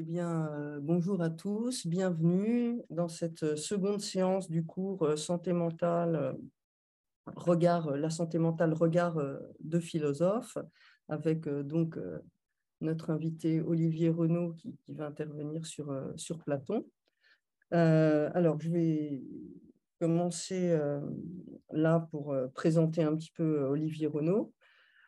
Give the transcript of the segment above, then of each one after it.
Eh bien, euh, bonjour à tous, bienvenue dans cette euh, seconde séance du cours euh, Santé mentale, regard, la santé mentale, regard de philosophe, avec donc notre invité Olivier Renaud qui, va intervenir sur, sur Platon. alors, je vais commencer là pour présenter un petit peu Olivier Renaud.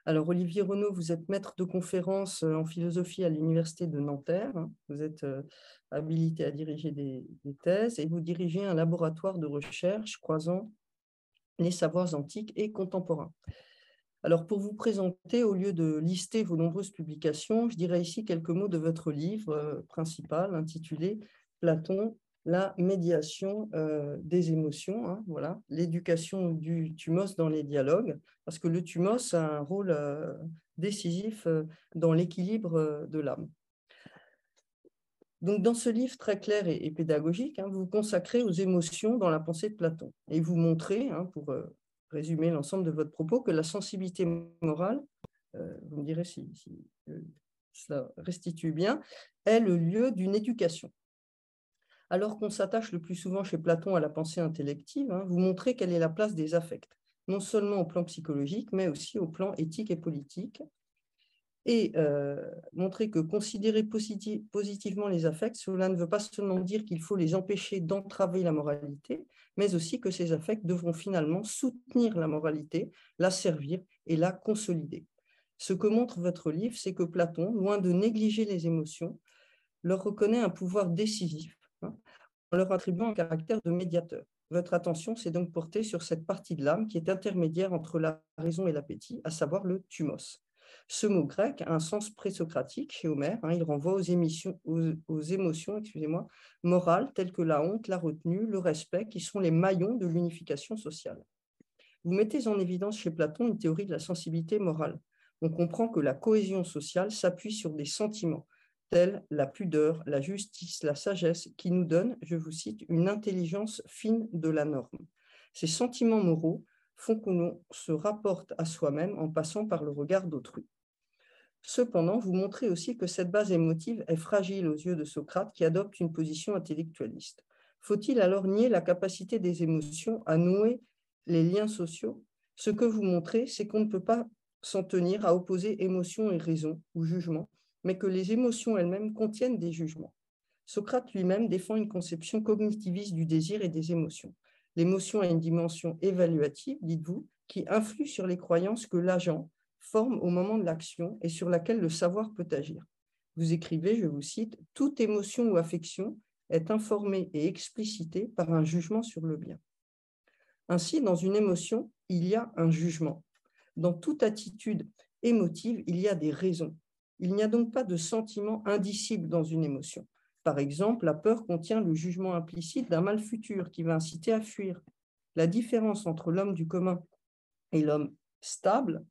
Alors, Olivier Renaud, vous êtes maître de conférence euh, en philosophie à l'Université de Nanterre. Vous êtes euh, habilité à diriger des, thèses et vous dirigez un laboratoire de recherche croisant les savoirs antiques et contemporains. Alors, pour vous présenter, au lieu de lister vos nombreuses publications, je dirais ici quelques mots de votre livre euh, principal intitulé Platon, la médiation euh, des émotions, hein, voilà, l'éducation du thumos dans les dialogues, parce que le thumos a un rôle euh, décisif euh, dans l'équilibre de l'âme. Donc, dans ce livre très clair et, pédagogique, hein, vous consacrez aux émotions dans la pensée de Platon et vous montrez, hein, pour résumer l'ensemble de votre propos, que la sensibilité morale, vous me direz si cela restitue bien, est le lieu d'une éducation alors qu'on s'attache le plus souvent chez Platon à la pensée intellective, hein, vous montrez quelle est la place des affects, non seulement au plan psychologique, mais aussi au plan éthique et politique, et euh, montrer que considérer positivement les affects, cela ne veut pas seulement dire qu'il faut les empêcher d'entraver la moralité, mais aussi que ces affects devront finalement soutenir la moralité, la servir et la consolider. Ce que montre votre livre, c'est que Platon, loin de négliger les émotions, leur reconnaît un pouvoir décisif en leur attribuant un caractère de médiateur. Votre attention s'est donc portée sur cette partie de l'âme qui est intermédiaire entre la raison et l'appétit, à savoir le thumos. Ce mot grec a un sens présocratique chez Homère. Hein, il renvoie aux, émissions, aux, émotions excusez-moi, morales telles que la honte, la retenue, le respect, qui sont les maillons de l'unification sociale. Vous mettez en évidence chez Platon une théorie de la sensibilité morale. On comprend que la cohésion sociale s'appuie sur des sentiments, telle la pudeur, la justice, la sagesse, qui nous donnent, je vous cite, une intelligence fine de la norme. Ces sentiments moraux font que l'on se rapporte à soi-même en passant par le regard d'autrui. Cependant, vous montrez aussi que cette base émotive est fragile aux yeux de Socrate qui adopte une position intellectualiste. Faut-il alors nier la capacité des émotions à nouer les liens sociaux? Ce que vous montrez, c'est qu'on ne peut pas s'en tenir à opposer émotion et raison ou jugement, mais que les émotions elles-mêmes contiennent des jugements. Socrate lui-même défend une conception cognitiviste du désir et des émotions. L'émotion a une dimension évaluative, dites-vous, qui influe sur les croyances que l'agent forme au moment de l'action et sur laquelle le savoir peut agir. Vous écrivez, je vous cite, Toute émotion ou affection est informée et explicitée par un jugement sur le bien. Ainsi, dans une émotion, il y a un jugement. Dans toute attitude émotive, il y a des raisons, il n'y a donc pas de sentiment indicible dans une émotion. Par exemple, la peur contient le jugement implicite d'un mal futur qui va inciter à fuir. La différence entre l'homme du commun et l'homme stable,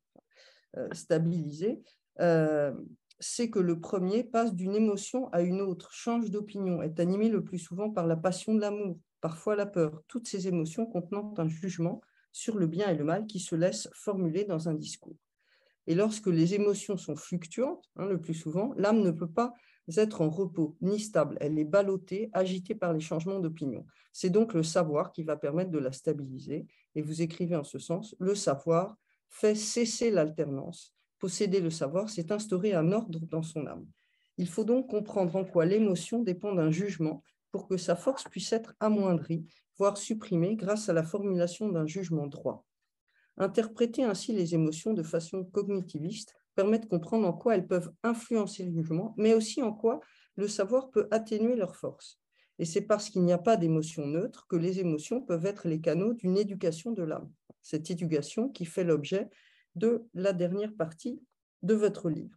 euh, stabilisé, euh, c'est que le premier passe d'une émotion à une autre, change d'opinion, est animé le plus souvent par la passion de l'amour, parfois la peur, toutes ces émotions contenant un jugement sur le bien et le mal qui se laissent formuler dans un discours. Et lorsque les émotions sont fluctuantes, hein, le plus souvent, l'âme ne peut pas être en repos ni stable. Elle est ballottée, agitée par les changements d'opinion. C'est donc le savoir qui va permettre de la stabiliser. Et vous écrivez en ce sens, le savoir fait cesser l'alternance. Posséder le savoir, c'est instaurer un ordre dans son âme. Il faut donc comprendre en quoi l'émotion dépend d'un jugement pour que sa force puisse être amoindrie, voire supprimée grâce à la formulation d'un jugement droit. Interpréter ainsi les émotions de façon cognitiviste permet de comprendre en quoi elles peuvent influencer le jugement, mais aussi en quoi le savoir peut atténuer leur force. Et c'est parce qu'il n'y a pas d'émotion neutre que les émotions peuvent être les canaux d'une éducation de l'âme. Cette éducation qui fait l'objet de la dernière partie de votre livre.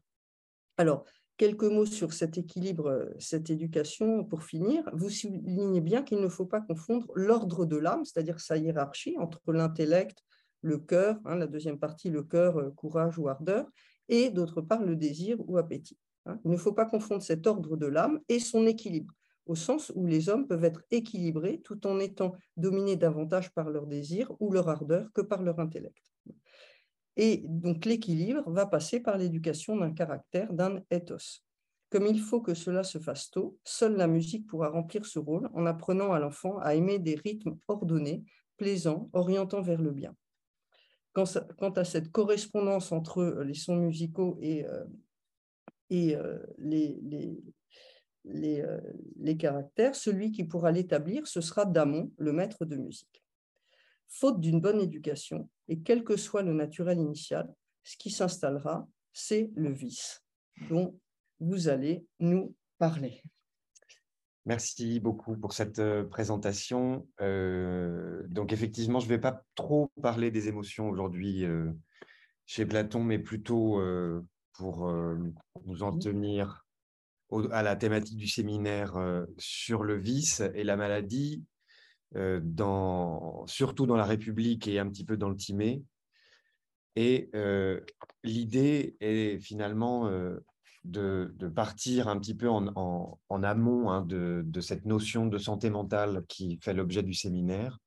Alors, quelques mots sur cet équilibre, cette éducation pour finir. Vous soulignez bien qu'il ne faut pas confondre l'ordre de l'âme, c'est-à-dire sa hiérarchie entre l'intellect, le cœur, hein, la deuxième partie, le cœur, euh, courage ou ardeur, et d'autre part le désir ou appétit. Hein. Il ne faut pas confondre cet ordre de l'âme et son équilibre, au sens où les hommes peuvent être équilibrés tout en étant dominés davantage par leur désir ou leur ardeur que par leur intellect. Et donc l'équilibre va passer par l'éducation d'un caractère, d'un ethos. Comme il faut que cela se fasse tôt, seule la musique pourra remplir ce rôle en apprenant à l'enfant à aimer des rythmes ordonnés, plaisants, orientant vers le bien. Quant à cette correspondance entre les sons musicaux et, euh, euh, les, euh, les, caractères, celui qui pourra l'établir, ce sera Damon, le maître de musique. Faute d'une bonne éducation, et quel que soit le naturel initial, ce qui s'installera, c'est le vice dont vous allez nous parler. Merci beaucoup pour cette euh, présentation. Euh, donc effectivement, je ne vais pas trop parler des émotions aujourd'hui chez Platon, mais plutôt pour nous en tenir à la thématique du séminaire sur le vice et la maladie, dans, surtout dans la République et un petit peu dans le Timée. Et l'idée est finalement de, partir un petit peu en, amont hein, de, cette notion de santé mentale qui fait l'objet du séminaire,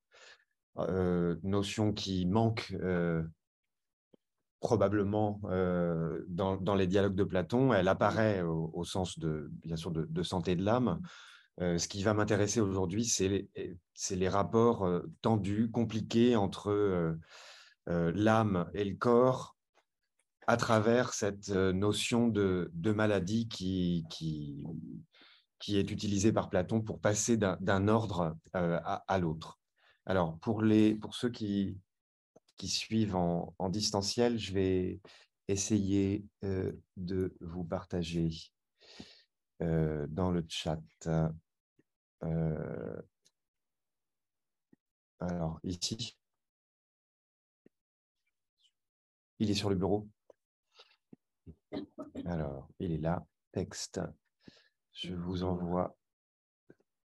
notion qui manque probablement euh, dans, les dialogues de Platon. Elle apparaît au, sens de, bien sûr, de, santé de l'âme. Euh, ce qui va m'intéresser aujourd'hui, c'est les, rapports euh, tendus, compliqués entre l'âme et le corps à travers cette notion de, maladie qui, est utilisée par Platon pour passer d'un ordre à, à l'autre. Alors, pour, les, pour ceux qui, suivent en, distanciel, je vais essayer euh, de vous partager euh, dans le chat. Euh, alors, ici, il est sur le bureau. Alors, il est là, texte. Je vous envoie,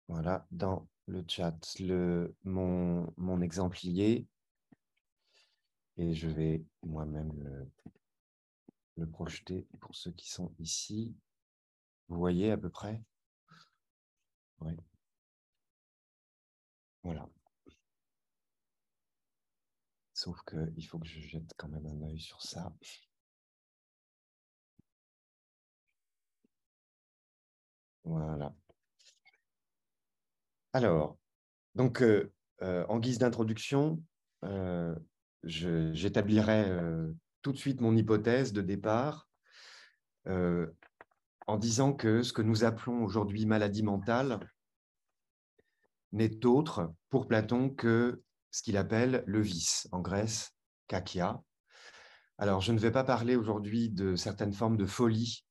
voilà, dans le chat, le, mon, mon exemplier et je vais moi-même le, projeter pour ceux qui sont ici. Vous voyez à peu près? Oui. Voilà. Sauf qu'il faut que je jette quand même un œil sur ça. Voilà. Alors, donc, euh, euh, en guise d'introduction, euh, j'établirai tout de suite mon hypothèse de départ en disant que ce que nous appelons aujourd'hui maladie mentale n'est autre pour Platon que ce qu'il appelle le vice, en Grèce, kakia. Alors, je ne vais pas parler aujourd'hui de certaines formes de folie,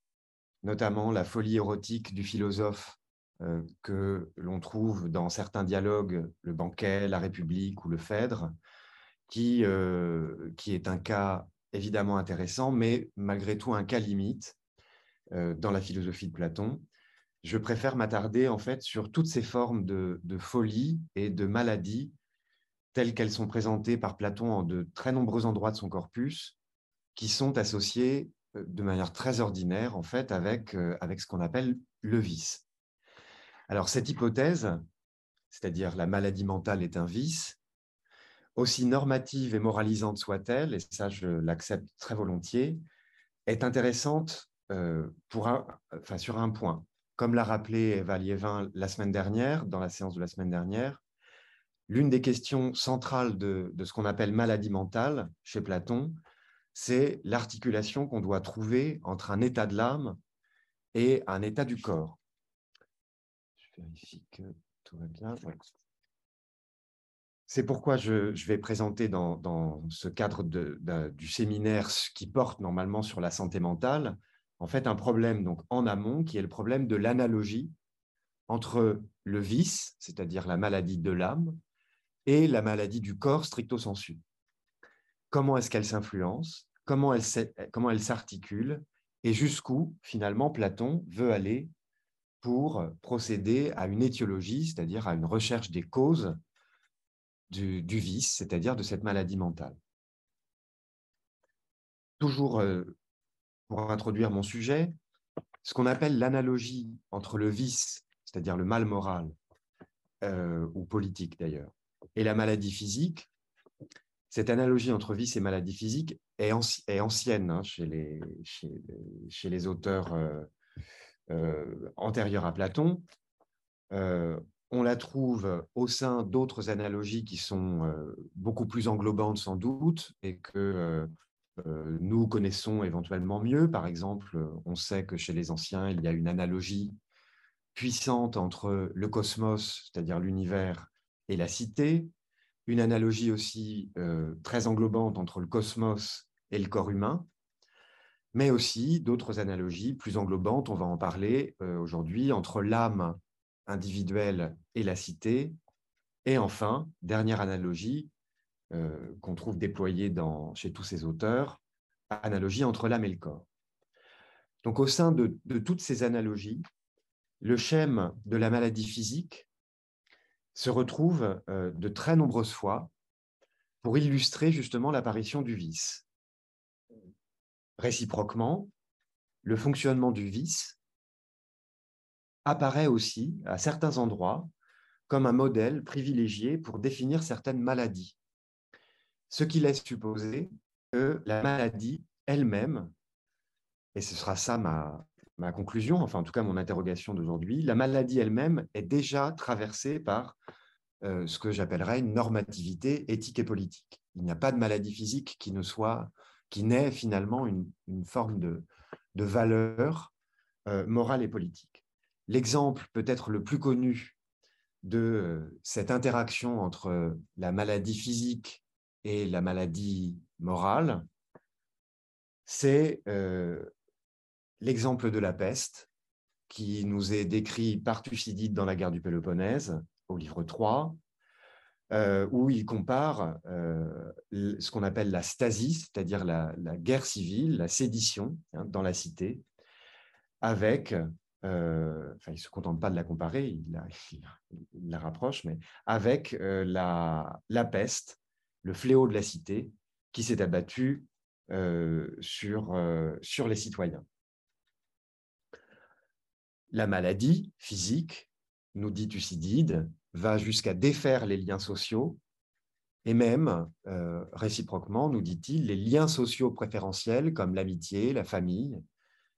notamment la folie érotique du philosophe que l'on trouve dans certains dialogues, le banquet, la République ou le Phèdre, qui, euh, qui est un cas évidemment intéressant, mais malgré tout un cas limite euh, dans la philosophie de Platon. Je préfère m'attarder en fait sur toutes ces formes de, folie et de maladie telles qu'elles sont présentées par Platon en de très nombreux endroits de son corpus, qui sont associées euh, de manière très ordinaire en fait avec, avec ce qu'on appelle le vice. Alors cette hypothèse, c'est-à-dire la maladie mentale est un vice, aussi normative et moralisante soit-elle, et ça je l'accepte très volontiers, est intéressante euh, pour un, enfin, sur un point. Comme l'a rappelé Eva la semaine dernière, dans la séance de la semaine dernière, l'une des questions centrales de, de ce qu'on appelle maladie mentale chez Platon, c'est l'articulation qu'on doit trouver entre un état de l'âme et un état du corps. Je vérifie que tout va bien. C'est pourquoi je, vais présenter dans, ce cadre du séminaire qui porte normalement sur la santé mentale, en fait un problème donc en amont qui est le problème de l'analogie entre le vice, c'est-à-dire la maladie de l'âme, et la maladie du corps stricto sensu. Comment est-ce qu'elle s'influence Comment elle s'articule Et jusqu'où finalement Platon veut aller pour procéder à une étiologie, c'est-à-dire à une recherche des causes du, vice, c'est-à-dire de cette maladie mentale. Toujours euh, pour introduire mon sujet, ce qu'on appelle l'analogie entre le vice, c'est-à-dire le mal moral, euh, ou politique d'ailleurs, et la maladie physique, cette analogie entre vice et maladie physique est, ancienne hein, chez, les, chez, les, auteurs antérieure à Platon. on la trouve au sein d'autres analogies qui sont beaucoup plus englobantes sans doute et que nous connaissons éventuellement mieux. Par exemple, on sait que chez les anciens, il y a une analogie puissante entre le cosmos, c'est-à-dire l'univers, et la cité, une analogie aussi très englobante entre le cosmos et le corps humain, mais aussi d'autres analogies plus englobantes, on va en parler aujourd'hui, entre l'âme individuelle et la cité, et enfin, dernière analogie qu'on trouve déployée dans, chez tous ces auteurs, analogie entre l'âme et le corps. Donc au sein de, de toutes ces analogies, le schème de la maladie physique se retrouve euh, de très nombreuses fois pour illustrer justement l'apparition du vice. Réciproquement, le fonctionnement du vice apparaît aussi à certains endroits comme un modèle privilégié pour définir certaines maladies, ce qui laisse supposer que la maladie elle-même, et ce sera ça ma, ma conclusion, enfin en tout cas mon interrogation d'aujourd'hui, la maladie elle-même est déjà traversée par euh, ce que j'appellerais une normativité éthique et politique. Il n'y a pas de maladie physique qui ne soit, qui n'ait finalement une, forme de, valeur euh, morale et politique. L'exemple peut-être le plus connu de euh, cette interaction entre la maladie physique et la maladie morale, c'est l'exemple de la peste, qui nous est décrit par Thucydide dans la guerre du Péloponnèse, au livre 3, euh, où il compare euh, ce qu'on appelle la stasie, c'est-à-dire la, guerre civile, la sédition hein, dans la cité, avec, euh, enfin il ne se contente pas de la comparer, il la, rapproche, mais avec la, peste, le fléau de la cité, qui s'est abattu sur les citoyens. La maladie physique, nous dit Thucydide, va jusqu'à défaire les liens sociaux et même, euh, réciproquement, nous dit-il, les liens sociaux préférentiels comme l'amitié, la famille,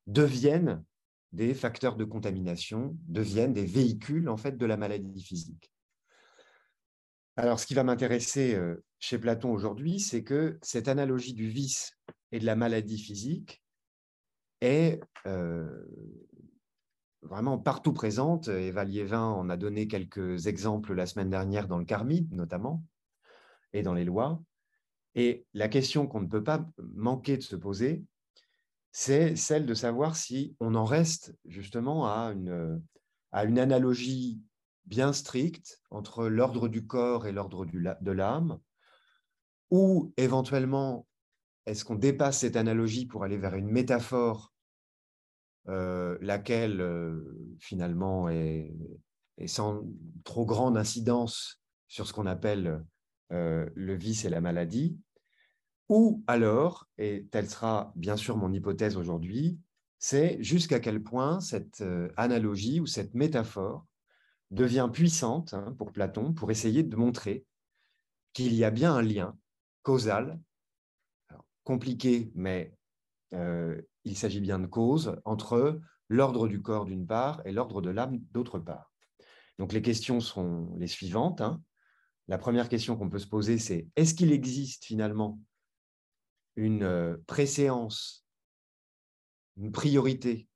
deviennent des facteurs de contamination, deviennent des véhicules en fait de la maladie physique. Alors, ce qui va m'intéresser euh, chez Platon aujourd'hui, c'est que cette analogie du vice et de la maladie physique est euh, vraiment partout présente. Eva Liévin en a donné quelques exemples la semaine dernière dans le Carmide, notamment, et dans les lois. Et la question qu'on ne peut pas manquer de se poser, c'est celle de savoir si on en reste justement à une, à une analogie bien stricte entre l'ordre du corps et l'ordre de l'âme, ou éventuellement, est-ce qu'on dépasse cette analogie pour aller vers une métaphore euh, laquelle euh, finalement est, sans trop grande incidence sur ce qu'on appelle euh, le vice et la maladie, ou alors, et telle sera bien sûr mon hypothèse aujourd'hui, c'est jusqu'à quel point cette analogie ou cette métaphore devient puissante hein, pour Platon pour essayer de montrer qu'il y a bien un lien causal, compliqué mais il s'agit bien de cause entre l'ordre du corps d'une part et l'ordre de l'âme d'autre part. Donc les questions sont les suivantes. Hein. La première question qu'on peut se poser, c'est est-ce qu'il existe finalement une euh, préséance, une priorité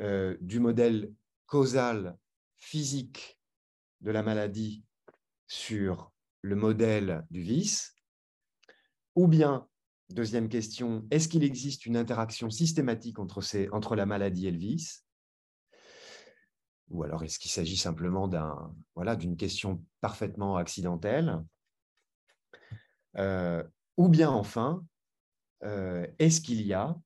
euh, du modèle causal physique de la maladie sur le modèle du vice, ou bien Deuxième question, est-ce qu'il existe une interaction systématique entre, la maladie et le vice? Ou alors est-ce qu'il s'agit simplement d'une question parfaitement accidentelle? Euh, Ou bien enfin, euh, est-ce qu'il y a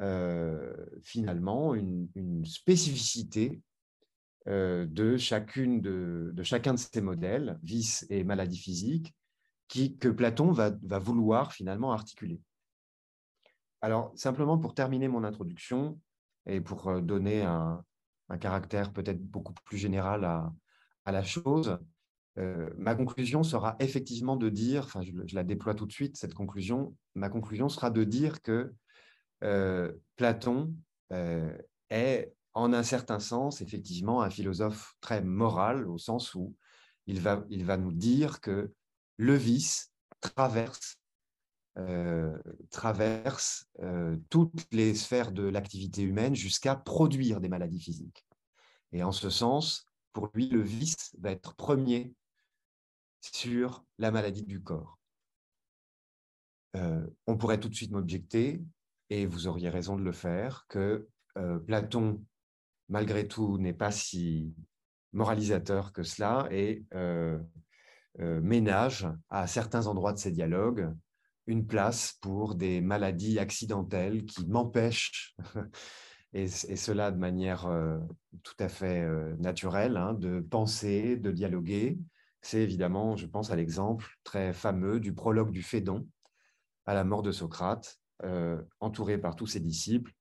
euh, finalement une, spécificité de, de chacun de ces modèles, vice et maladie physique, que Platon va, vouloir finalement articuler. Alors, simplement pour terminer mon introduction et pour euh, donner un, caractère peut-être beaucoup plus général à, la chose, euh, ma conclusion sera effectivement de dire, enfin je, la déploie tout de suite, cette conclusion, ma conclusion sera de dire que euh, Platon est en un certain sens, effectivement, un philosophe très moral, au sens où il va, il va nous dire que le vice traverse, euh, traverse euh, toutes les sphères de l'activité humaine jusqu'à produire des maladies physiques. Et en ce sens, pour lui, le vice va être premier sur la maladie du corps. Euh, on pourrait tout de suite m'objecter, et vous auriez raison de le faire, que Platon malgré tout, n'est pas si moralisateur que cela et euh, euh, ménage à certains endroits de ces dialogues une place pour des maladies accidentelles qui m'empêchent, et, cela de manière euh, tout à fait naturelle, hein, de penser, de dialoguer. C'est évidemment, je pense à l'exemple très fameux du prologue du Phédon à la mort de Socrate, entouré par tous ses disciples,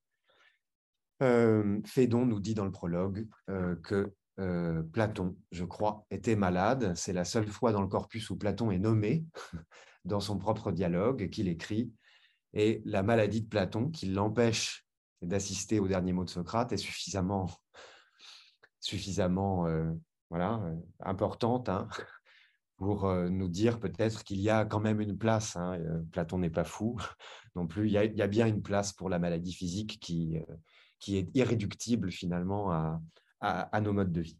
euh, Phédon nous dit dans le prologue euh, que euh, Platon, je crois, était malade. C'est la seule fois dans le corpus où Platon est nommé dans son propre dialogue qu'il écrit. Et la maladie de Platon, qui l'empêche d'assister au dernier mot de Socrate, est suffisamment, suffisamment voilà, importante hein, pour nous dire peut-être qu'il y a quand même une place. Hein, Platon n'est pas fou non plus. Il y, a, il y, a, bien une place pour la maladie physique qui qui est irréductible finalement à, nos modes de vie.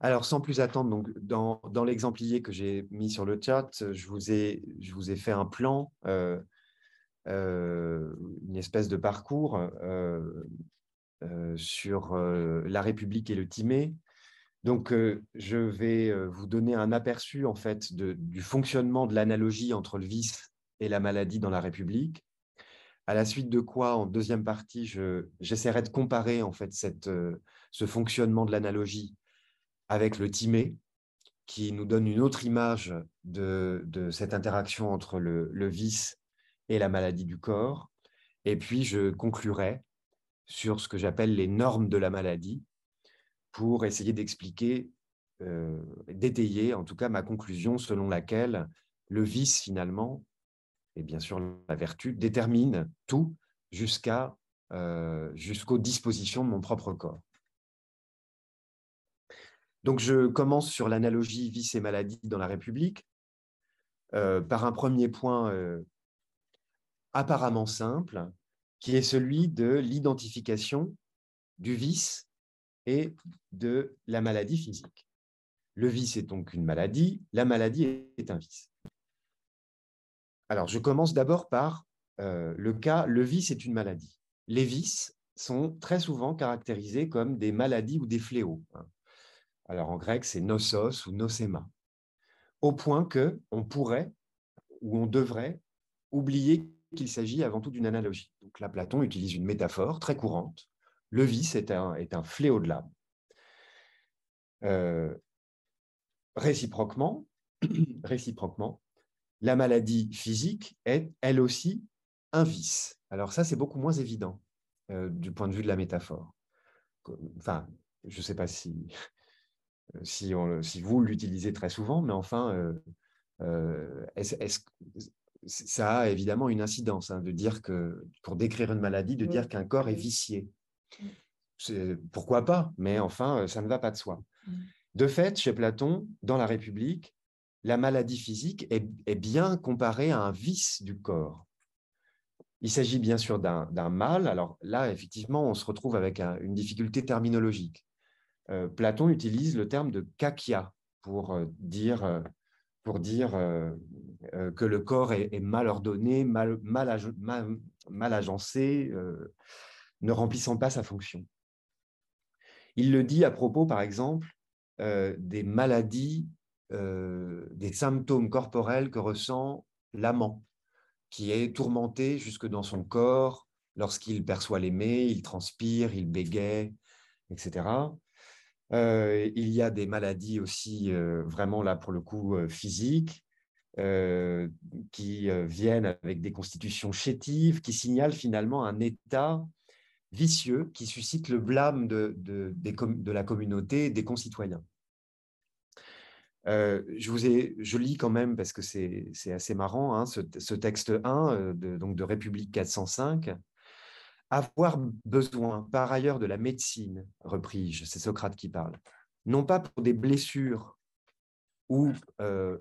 Alors, sans plus attendre, donc, dans, dans l'exemplier que j'ai mis sur le chat, je vous ai, je vous ai fait un plan, euh, euh, une espèce de parcours euh, sur la République et le Timée. Donc, je vais vous donner un aperçu en fait du fonctionnement de l'analogie entre le vice et la maladie dans la République à la suite de quoi, en deuxième partie, j'essaierai de comparer en fait cette, euh, ce fonctionnement de l'analogie avec le timé, qui nous donne une autre image de, de cette interaction entre le, vice et la maladie du corps. Et puis, je conclurai sur ce que j'appelle les normes de la maladie pour essayer d'expliquer, euh, d'étayer en tout cas ma conclusion selon laquelle le vice, finalement, et bien sûr la vertu, détermine tout jusqu'à euh, jusqu'aux dispositions de mon propre corps. Donc je commence sur l'analogie vice et maladie dans la République euh, par un premier point euh, apparemment simple, qui est celui de l'identification du vice et de la maladie physique. Le vice est donc une maladie, la maladie est un vice. Alors, je commence d'abord par euh, le cas, le vice est une maladie. Les vices sont très souvent caractérisés comme des maladies ou des fléaux. Hein. Alors, en grec, c'est nosos ou nosema. Au point que on pourrait ou on devrait oublier qu'il s'agit avant tout d'une analogie. Donc là, Platon utilise une métaphore très courante. Le vice est un, fléau de l'âme. Euh, réciproquement, réciproquement, la maladie physique est, elle aussi, un vice. Alors ça, c'est beaucoup moins évident euh, du point de vue de la métaphore. Enfin, je ne sais pas si, si, si vous l'utilisez très souvent, mais enfin, euh, euh, ça a évidemment une incidence hein, de dire que, pour décrire une maladie, de dire qu'un corps est vicié. Pourquoi pas Mais enfin, ça ne va pas de soi. De fait, chez Platon, dans la République, la maladie physique est, bien comparée à un vice du corps. Il s'agit bien sûr d'un mal. Alors là, effectivement, on se retrouve avec une difficulté terminologique. Euh, Platon utilise le terme de kakia pour euh, dire, euh, pour dire que le corps est, mal ordonné, mal, mal agencé, ne remplissant pas sa fonction. Il le dit à propos, par exemple, des maladies euh, des symptômes corporels que ressent l'amant, qui est tourmenté jusque dans son corps lorsqu'il perçoit l'aimé, il transpire, il bégaye, etc. Euh, il y a des maladies aussi, euh, vraiment là pour le coup, physiques, qui viennent avec des constitutions chétives, qui signalent finalement un état vicieux qui suscite le blâme de, de la communauté, des concitoyens. Euh, je, vous ai, je lis quand même, parce que c'est assez marrant, hein, ce, texte 1 euh, de, donc de République 405. avoir besoin par ailleurs de la médecine, repris-je, c'est Socrate qui parle, non pas pour des blessures ou euh,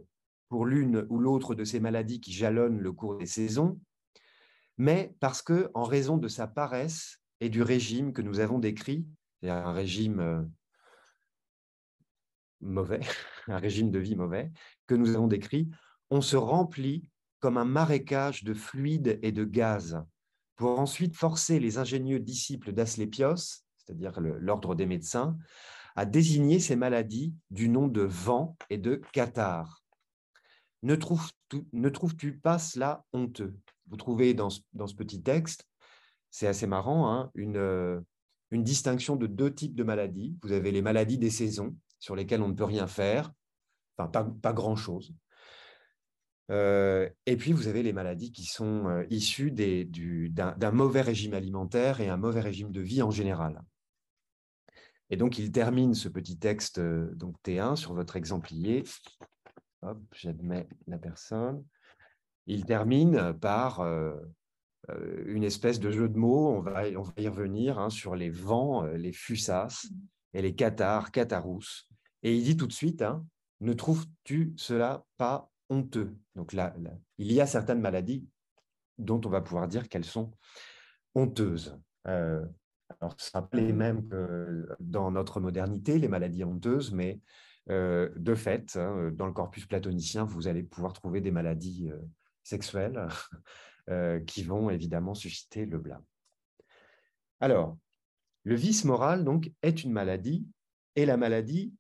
pour l'une ou l'autre de ces maladies qui jalonnent le cours des saisons, mais parce que, en raison de sa paresse et du régime que nous avons décrit, c'est un régime mauvais, un régime de vie mauvais, que nous avons décrit, on se remplit comme un marécage de fluides et de gaz, pour ensuite forcer les ingénieux disciples d'Asclépios, c'est-à-dire l'ordre des médecins, à désigner ces maladies du nom de vent et de cathare. Ne trouves-tu pas cela honteux? Vous trouvez dans ce, petit texte, c'est assez marrant, hein, une, une distinction de deux types de maladies. Vous avez les maladies des saisons, sur lesquelles on ne peut rien faire, enfin pas, grand-chose. Euh, et puis, vous avez les maladies qui sont euh, issues d'un mauvais régime alimentaire et un mauvais régime de vie en général. Et donc, il termine ce petit texte, euh, donc T1, sur votre exemplier. Hop, j'admets la personne. Il termine par une espèce de jeu de mots, on va, on va y revenir, hein, sur les vents, les fusas et les cathares, catharous. Et il dit tout de suite, hein, ne trouves-tu cela pas honteux? Donc là, il y a certaines maladies dont on va pouvoir dire qu'elles sont honteuses. Euh, alors, ce pas les mêmes que dans notre modernité, les maladies honteuses, mais euh, de fait, hein, dans le corpus platonicien, vous allez pouvoir trouver des maladies euh, sexuelles qui vont évidemment susciter le blâme. Alors, le vice moral, donc, est une maladie, et la maladie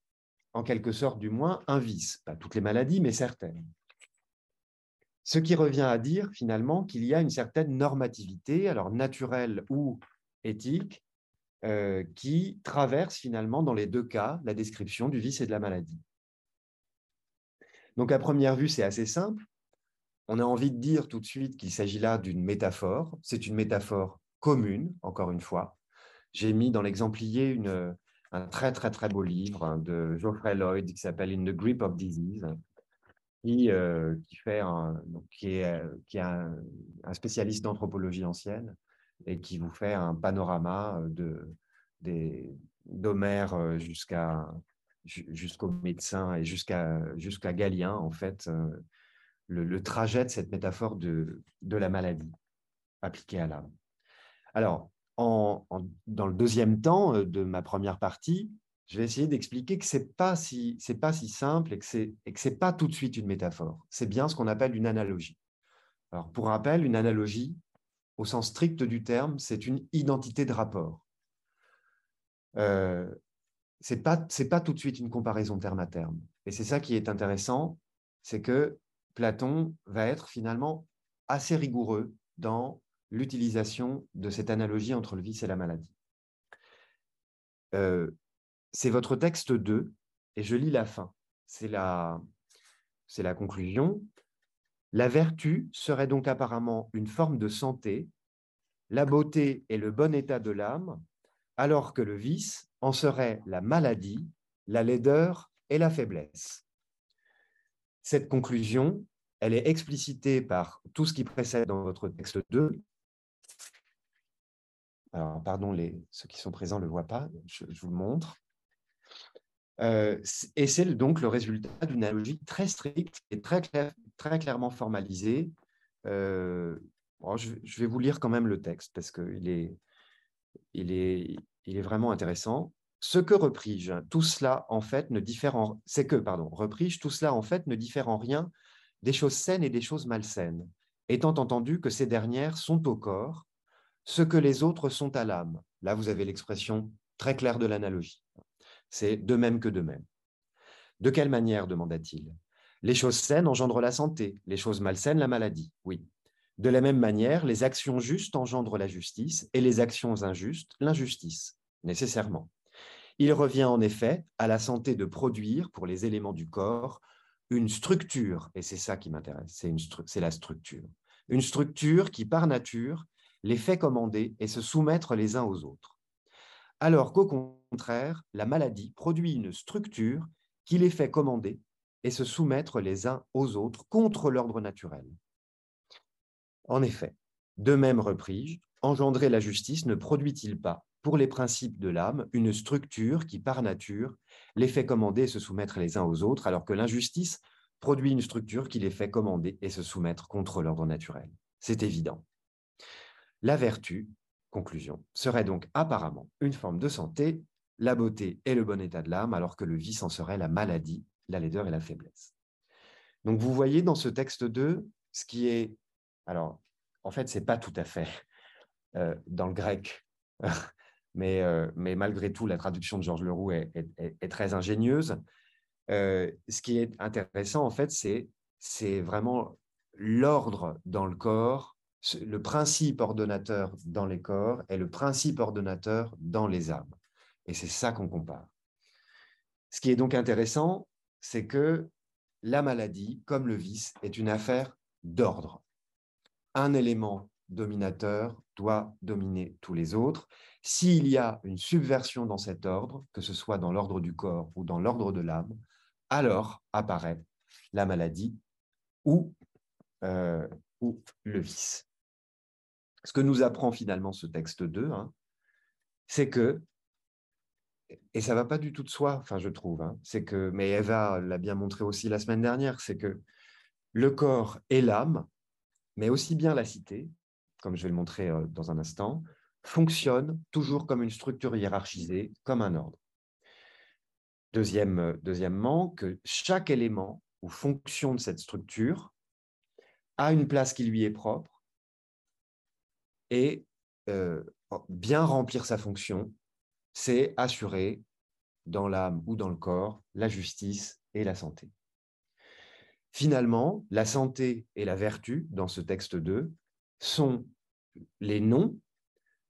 en quelque sorte du moins, un vice. Pas toutes les maladies, mais certaines. Ce qui revient à dire finalement qu'il y a une certaine normativité, alors naturelle ou éthique, euh, qui traverse finalement dans les deux cas la description du vice et de la maladie. Donc à première vue, c'est assez simple. On a envie de dire tout de suite qu'il s'agit là d'une métaphore. C'est une métaphore commune, encore une fois. J'ai mis dans l'exemplier une, un très très très beau livre hein, de Geoffrey Lloyd qui s'appelle In the Grip of Disease, qui, euh, qui, fait qui est, qui est un, spécialiste d'anthropologie ancienne et qui vous fait un panorama de, d'Homère euh, jusqu'à jusqu'au médecin et jusqu'à jusqu'à Galien, en fait, euh, le, le, trajet de cette métaphore de, de la maladie appliquée à l'âme. Alors, dans le deuxième temps euh, de ma première partie, je vais essayer d'expliquer que ce n'est pas, si, pas si simple et que ce n'est pas tout de suite une métaphore. C'est bien ce qu'on appelle une analogie. Alors, pour rappel, une analogie, au sens strict du terme, c'est une identité de rapport. Euh, ce n'est pas, pas tout de suite une comparaison terme à terme. Et c'est ça qui est intéressant, c'est que Platon va être finalement assez rigoureux dans l'utilisation de cette analogie entre le vice et la maladie. Euh, c'est votre texte 2, et je lis la fin. C'est la, c'est la conclusion. La vertu serait donc apparemment une forme de santé, la beauté est le bon état de l'âme, alors que le vice en serait la maladie, la laideur et la faiblesse. Cette conclusion, elle est explicitée par tout ce qui précède dans votre texte 2, alors, pardon, les, ceux qui sont présents ne le voient pas, je, vous le montre. Euh, et c'est donc le résultat d'une analogie très stricte et très, très clairement formalisée. Euh, je, vais vous lire quand même le texte parce qu'il est, il est, il est vraiment intéressant. Ce que repris-je, tout cela en fait ne diffère en... C'est que, pardon, repris-je, tout cela en fait ne diffère en rien des choses saines et des choses malsaines, étant entendu que ces dernières sont au corps ce que les autres sont à l'âme. Là, vous avez l'expression très claire de l'analogie. C'est de même que de même. De quelle manière demanda-t-il? Les choses saines engendrent la santé, les choses malsaines la maladie. Oui. De la même manière, les actions justes engendrent la justice et les actions injustes l'injustice, nécessairement. Il revient en effet à la santé de produire, pour les éléments du corps, une structure, et c'est ça qui m'intéresse, c'est la structure. Une structure qui, par nature, les fait commander et se soumettre les uns aux autres. Alors qu'au contraire, la maladie produit une structure qui les fait commander et se soumettre les uns aux autres contre l'ordre naturel. En effet, de même repris engendrer la justice ne produit-il pas, pour les principes de l'âme, une structure qui, par nature, les fait commander et se soumettre les uns aux autres, alors que l'injustice produit une structure qui les fait commander et se soumettre contre l'ordre naturel? C'est évident. La vertu, conclusion, serait donc apparemment une forme de santé, la beauté et le bon état de l'âme, alors que le vice en serait la maladie, la laideur et la faiblesse. Donc vous voyez dans ce texte 2, ce qui est... Alors, en fait, ce n'est pas tout à fait euh, dans le grec, mais, euh, mais malgré tout, la traduction de Georges Leroux est, très ingénieuse. Euh, ce qui est intéressant, en fait, c'est vraiment l'ordre dans le corps, le principe ordonnateur dans les corps et le principe ordonnateur dans les âmes. Et c'est ça qu'on compare. Ce qui est donc intéressant, c'est que la maladie, comme le vice, est une affaire d'ordre. Un élément dominateur doit dominer tous les autres. S'il y a une subversion dans cet ordre, que ce soit dans l'ordre du corps ou dans l'ordre de l'âme, alors apparaît la maladie ou, euh, ou le vice. Ce que nous apprend finalement ce texte 2, hein, c'est que, et ça va pas du tout de soi, enfin je trouve, hein, c'est que, mais Eva l'a bien montré aussi la semaine dernière, c'est que le corps et l'âme, mais aussi bien la cité, comme je vais le montrer euh, dans un instant, fonctionne toujours comme une structure hiérarchisée, comme un ordre. Euh, deuxièmement, que chaque élément ou fonction de cette structure a une place qui lui est propre et euh, bien remplir sa fonction, c'est assurer dans l'âme ou dans le corps la justice et la santé. Finalement, la santé et la vertu, dans ce texte 2, sont les noms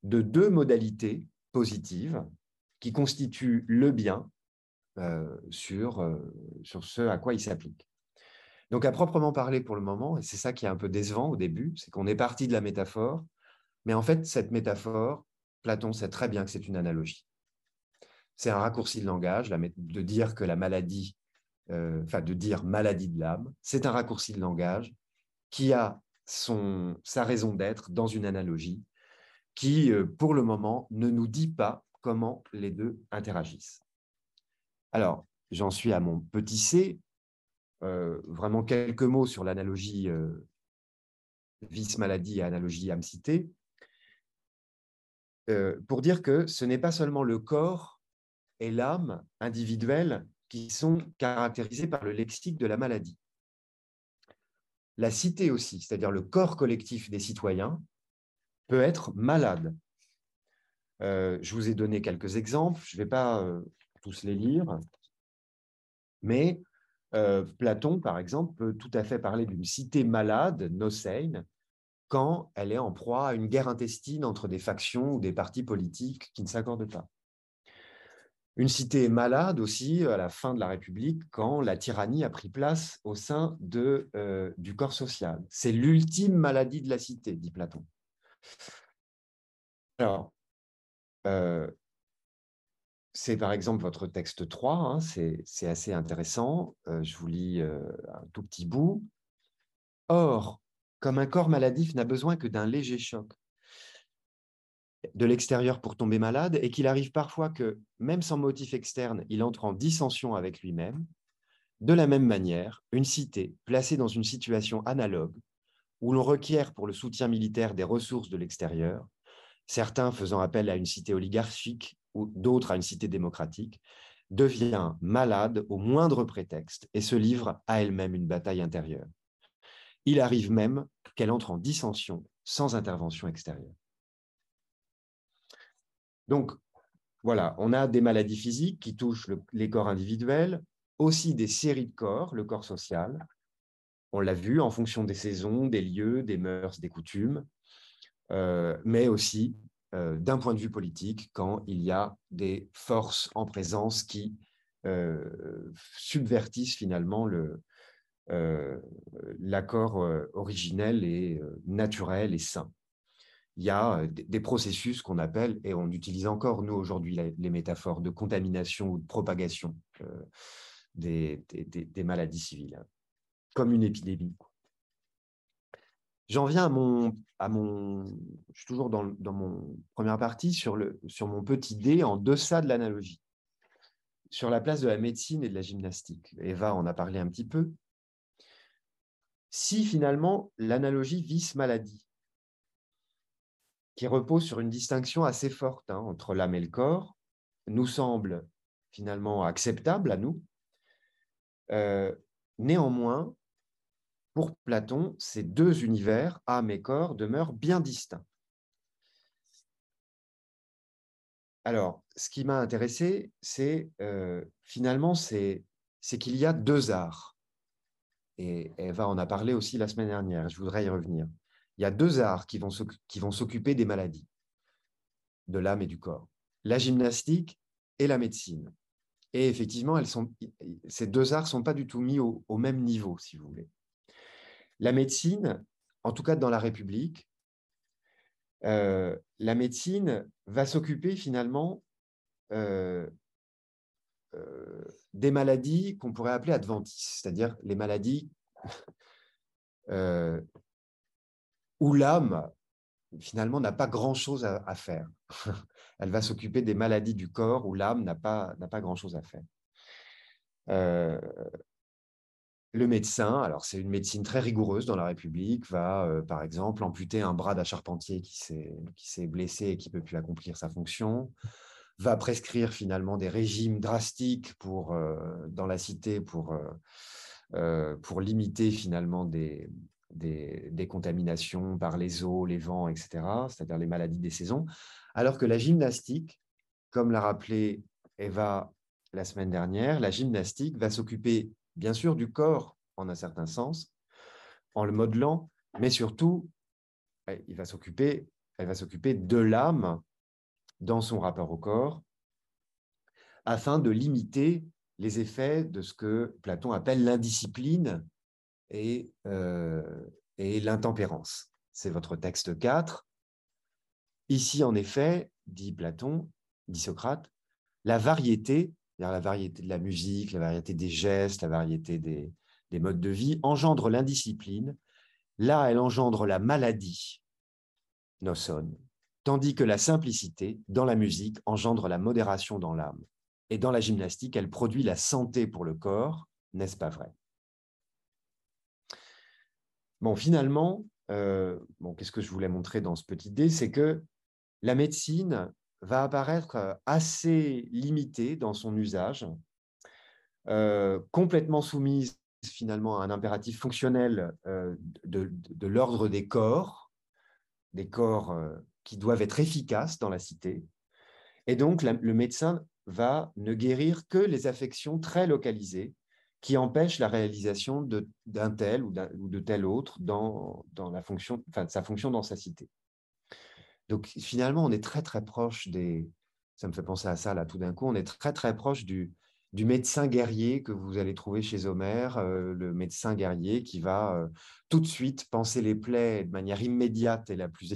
de deux modalités positives qui constituent le bien euh, sur, euh, sur ce à quoi il s'applique. Donc à proprement parler pour le moment, et c'est ça qui est un peu décevant au début, c'est qu'on est parti de la métaphore, mais en fait cette métaphore, Platon sait très bien que c'est une analogie. C'est un raccourci de langage, de dire que la maladie, euh, enfin de dire maladie de l'âme, c'est un raccourci de langage qui a son, sa raison d'être dans une analogie qui, euh, pour le moment, ne nous dit pas comment les deux interagissent. Alors, j'en suis à mon petit C. Euh, vraiment quelques mots sur l'analogie vice-maladie et analogie âme-cité. Pour dire que ce n'est pas seulement le corps et l'âme individuelle qui sont caractérisés par le lexique de la maladie la cité aussi, c'est-à-dire le corps collectif des citoyens, peut être malade. Euh, je vous ai donné quelques exemples, je ne vais pas euh, tous les lire, mais euh, Platon, par exemple, peut tout à fait parler d'une cité malade, Nosein, quand elle est en proie à une guerre intestine entre des factions ou des partis politiques qui ne s'accordent pas. Une cité malade aussi à la fin de la République, quand la tyrannie a pris place au sein de, euh, du corps social. C'est l'ultime maladie de la cité, dit Platon. Alors, euh, c'est par exemple votre texte 3, hein, c'est assez intéressant. Euh, je vous lis un tout petit bout. Or, comme un corps maladif n'a besoin que d'un léger choc de l'extérieur pour tomber malade et qu'il arrive parfois que, même sans motif externe, il entre en dissension avec lui-même, de la même manière, une cité placée dans une situation analogue, où l'on requiert pour le soutien militaire des ressources de l'extérieur, certains faisant appel à une cité oligarchique ou d'autres à une cité démocratique, devient malade au moindre prétexte et se livre à elle-même une bataille intérieure. Il arrive même qu'elle entre en dissension sans intervention extérieure. Donc, voilà, on a des maladies physiques qui touchent les corps individuels, aussi des séries de corps, le corps social. On l'a vu en fonction des saisons, des lieux, des mœurs, des coutumes, euh, mais aussi euh, d'un point de vue politique, quand il y a des forces en présence qui euh, subvertissent finalement l'accord originel et naturel et sain il y a des processus qu'on appelle, et on utilise encore, nous, aujourd'hui, les métaphores de contamination ou de propagation des, maladies civiles, comme une épidémie. J'en viens à mon, à mon... Je suis toujours dans, dans mon première partie sur, le, sur mon petit dé en deçà de l'analogie, sur la place de la médecine et de la gymnastique. Eva en a parlé un petit peu. Si finalement l'analogie vis-maladie, qui repose sur une distinction assez forte hein, entre l'âme et le corps, nous semble finalement acceptable à nous. Euh, néanmoins, pour Platon, ces deux univers, âme et corps, demeurent bien distincts. Alors, ce qui m'a intéressé, c'est euh, finalement, c'est qu'il y a deux arts. Et Eva en a parlé aussi la semaine dernière, je voudrais y revenir. Il y a deux arts qui vont s'occuper des maladies de l'âme et du corps. La gymnastique et la médecine. Et effectivement, elles sont, ces deux arts ne sont pas du tout mis au, même niveau, si vous voulez. La médecine, en tout cas dans la République, euh, la médecine va s'occuper finalement euh, des maladies qu'on pourrait appeler adventices, c'est-à-dire les maladies où l'âme, finalement, n'a pas grand-chose à, faire. Elle va s'occuper des maladies du corps où l'âme n'a pas, pas grand-chose à faire. Euh, le médecin, alors c'est une médecine très rigoureuse dans la République, va euh, par exemple amputer un bras d'un charpentier qui s'est blessé et qui ne peut plus accomplir sa fonction, va prescrire finalement des régimes drastiques pour, euh, dans la cité pour, pour limiter finalement des, des, contaminations par les eaux, les vents, etc., c'est-à-dire les maladies des saisons, alors que la gymnastique, comme l'a rappelé Eva la semaine dernière, la gymnastique va s'occuper bien sûr du corps en un certain sens, en le modelant, mais surtout, il va s'occuper, elle va s'occuper de l'âme dans son rapport au corps, afin de limiter les effets de ce que Platon appelle l'indiscipline euh, et, l'intempérance. C'est votre texte 4. Ici, en effet, dit Platon, dit Socrate, la variété, la variété de la musique, la variété des gestes, la variété des, des modes de vie, engendre l'indiscipline. Là, elle engendre la maladie, noson, tandis que la simplicité, dans la musique, engendre la modération dans l'âme. Et dans la gymnastique, elle produit la santé pour le corps, n'est-ce pas vrai? Bon, finalement, euh, bon, qu'est-ce que je voulais montrer dans ce petit dé? C'est que la médecine va apparaître euh, assez limitée dans son usage, euh, complètement soumise finalement à un impératif fonctionnel de, l'ordre des corps, des corps qui doivent être efficaces dans la cité. Et donc, le médecin va ne guérir que les affections très localisées qui empêche la réalisation d'un tel ou, de tel autre dans, dans la fonction, enfin, sa fonction dans sa cité. Donc finalement, on est très très proche des. Ça me fait penser à ça là tout d'un coup. On est très très proche du, du médecin guerrier que vous allez trouver chez Homère, euh, le médecin guerrier qui va euh, tout de suite penser les plaies de manière immédiate et la plus,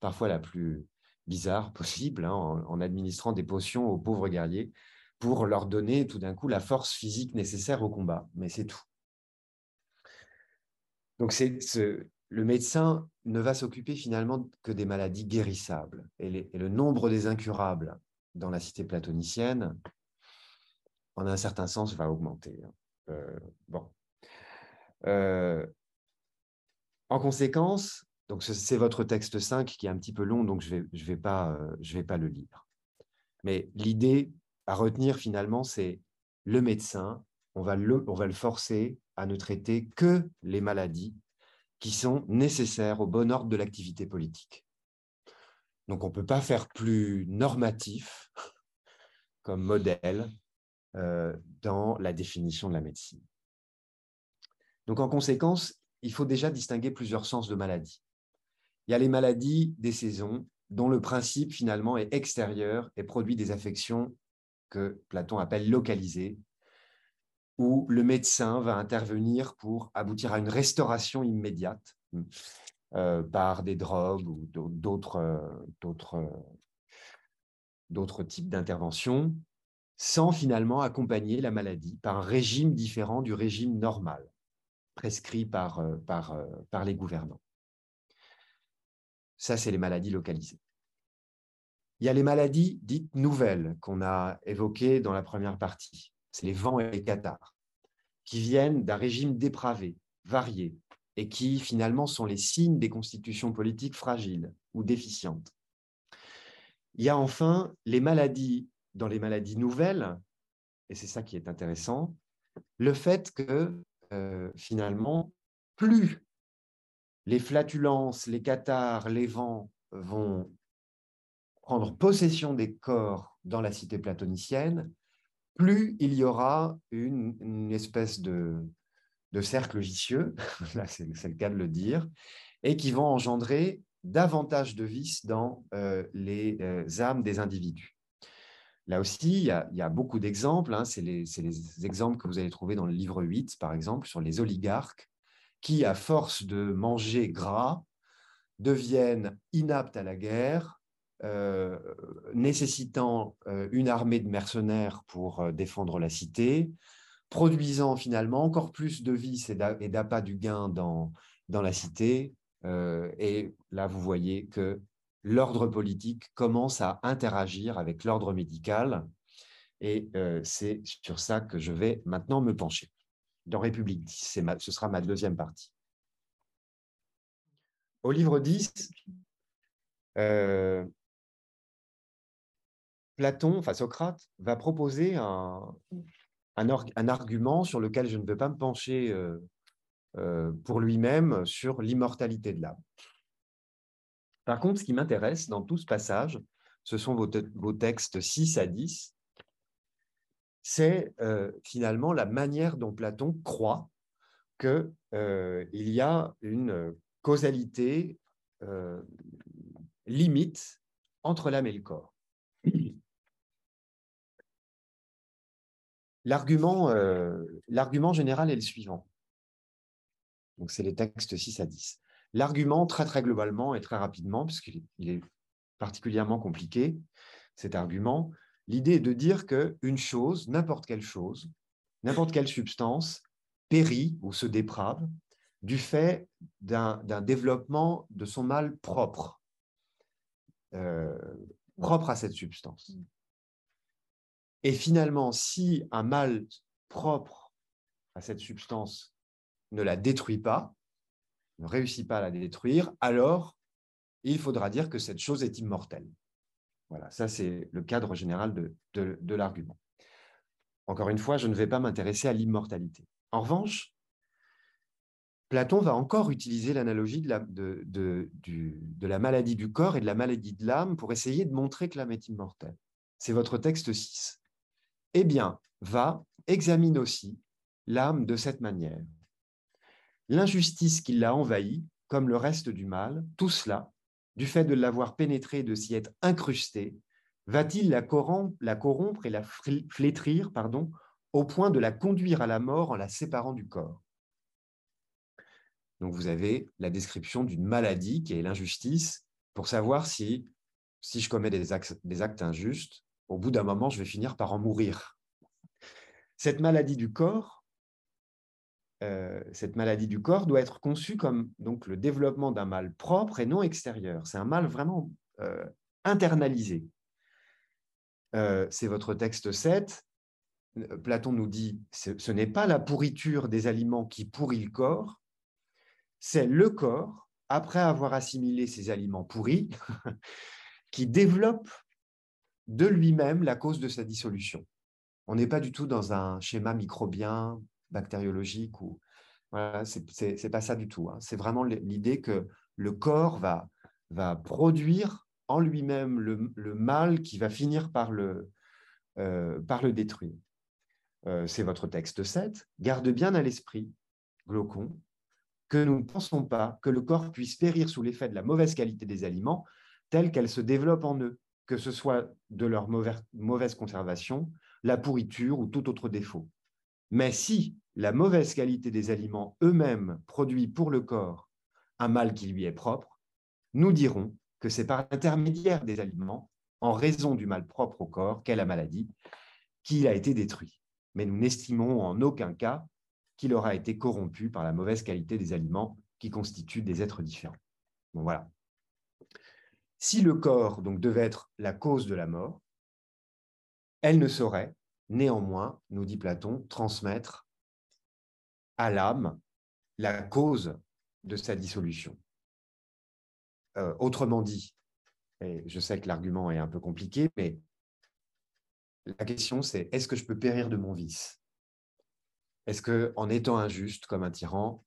parfois la plus bizarre possible, hein, en, administrant des potions aux pauvres guerriers pour leur donner tout d'un coup la force physique nécessaire au combat. Mais c'est tout. Donc le médecin ne va s'occuper finalement que des maladies guérissables. Et, le nombre des incurables dans la cité platonicienne, en un certain sens, va augmenter. Hein. Euh, bon. Euh, en conséquence, donc c'est votre texte 5 qui est un petit peu long, donc je ne vais, pas, euh, vais pas le lire. Mais l'idée à retenir finalement, c'est le médecin, on va le, on va le forcer à ne traiter que les maladies qui sont nécessaires au bon ordre de l'activité politique. Donc on ne peut pas faire plus normatif comme modèle euh, dans la définition de la médecine. Donc en conséquence, il faut déjà distinguer plusieurs sens de maladies. Il y a les maladies des saisons dont le principe finalement est extérieur et produit des affections que Platon appelle localisé, où le médecin va intervenir pour aboutir à une restauration immédiate euh, par des drogues ou d'autres euh, d'autres types d'interventions, sans finalement accompagner la maladie par un régime différent du régime normal prescrit par, euh, par, par les gouvernants. Ça, c'est les maladies localisées. Il y a les maladies dites nouvelles qu'on a évoquées dans la première partie. C'est les vents et les cathares, qui viennent d'un régime dépravé, varié, et qui finalement sont les signes des constitutions politiques fragiles ou déficientes. Il y a enfin les maladies, dans les maladies nouvelles, et c'est ça qui est intéressant, le fait que euh, finalement, plus les flatulences, les cathares, les vents vont prendre possession des corps dans la cité platonicienne, plus il y aura une, espèce de, cercle vicieux, c'est le cas de le dire, et qui vont engendrer davantage de vices dans euh, les euh, âmes des individus. Là aussi, il y a, beaucoup d'exemples. Hein. c'est les, les, exemples que vous allez trouver dans le livre 8, par exemple, sur les oligarques, qui, à force de manger gras, deviennent inaptes à la guerre, euh, nécessitant euh, une armée de mercenaires pour euh, défendre la cité, produisant finalement encore plus de vices et d'appât du gain dans, dans la cité. et là, vous voyez que l'ordre politique commence à interagir avec l'ordre médical. Et c'est sur ça que je vais maintenant me pencher. Dans République 10, ce sera ma deuxième partie. Au livre 10, Platon, enfin Socrate, va proposer un, argument sur lequel je ne veux pas me pencher euh, euh, pour lui-même sur l'immortalité de l'âme. Par contre, ce qui m'intéresse dans tout ce passage, ce sont vos, textes 6 à 10, c'est euh, finalement la manière dont Platon croit qu'il y a une causalité limite entre l'âme et le corps. Euh, l'argument général est le suivant. Donc, c'est les textes 6 à 10. L'argument, très très globalement et très rapidement, puisqu'il est particulièrement compliqué, cet argument, l'idée est de dire qu'une chose, n'importe quelle chose, n'importe quelle substance, périt ou se déprave du fait d'un développement de son mal propre, euh, propre à cette substance. Et finalement, si un mal propre à cette substance ne la détruit pas, ne réussit pas à la détruire, alors il faudra dire que cette chose est immortelle. Voilà, ça c'est le cadre général de, l'argument. Encore une fois, je ne vais pas m'intéresser à l'immortalité. En revanche, Platon va encore utiliser l'analogie de la, de la, maladie du corps et de la maladie de l'âme pour essayer de montrer que l'âme est immortelle. C'est votre texte 6 eh bien, va, examine aussi l'âme de cette manière. L'injustice qui l'a envahi, comme le reste du mal, tout cela, du fait de l'avoir pénétré, de s'y être incrusté, va-t-il la corrompre, et la flétrir pardon, au point de la conduire à la mort en la séparant du corps? Donc vous avez la description d'une maladie qui est l'injustice, pour savoir si, si je commets des actes injustes, au bout d'un moment, je vais finir par en mourir. Cette maladie du corps, euh, cette maladie du corps doit être conçue comme donc le développement d'un mal propre et non extérieur. C'est un mal vraiment euh, internalisé. Euh, c'est votre texte 7. Platon nous dit ce, ce n'est pas la pourriture des aliments qui pourrit le corps, c'est le corps, après avoir assimilé ces aliments pourris, qui développe de lui-même la cause de sa dissolution. On n'est pas du tout dans un schéma microbien, bactériologique, ou voilà, c'est pas ça du tout. Hein. C'est vraiment l'idée que le corps va, va produire en lui-même le, mal qui va finir par le, euh, détruire. Euh, c'est votre texte 7. Garde bien à l'esprit, Glaucon, que nous ne pensons pas que le corps puisse périr sous l'effet de la mauvaise qualité des aliments telle qu'elle se développe en eux que ce soit de leur mauvaise conservation, la pourriture ou tout autre défaut. Mais si la mauvaise qualité des aliments eux-mêmes produit pour le corps un mal qui lui est propre, nous dirons que c'est par l'intermédiaire des aliments, en raison du mal propre au corps qu'est la maladie, qu'il a été détruit. Mais nous n'estimons en aucun cas qu'il aura été corrompu par la mauvaise qualité des aliments qui constituent des êtres différents. Bon, voilà. Si le corps donc devait être la cause de la mort, elle ne saurait néanmoins, nous dit Platon, transmettre à l'âme la cause de sa dissolution. Euh, autrement dit, et je sais que l'argument est un peu compliqué, mais la question c'est est-ce que je peux périr de mon vice? Est-ce que en étant injuste comme un tyran,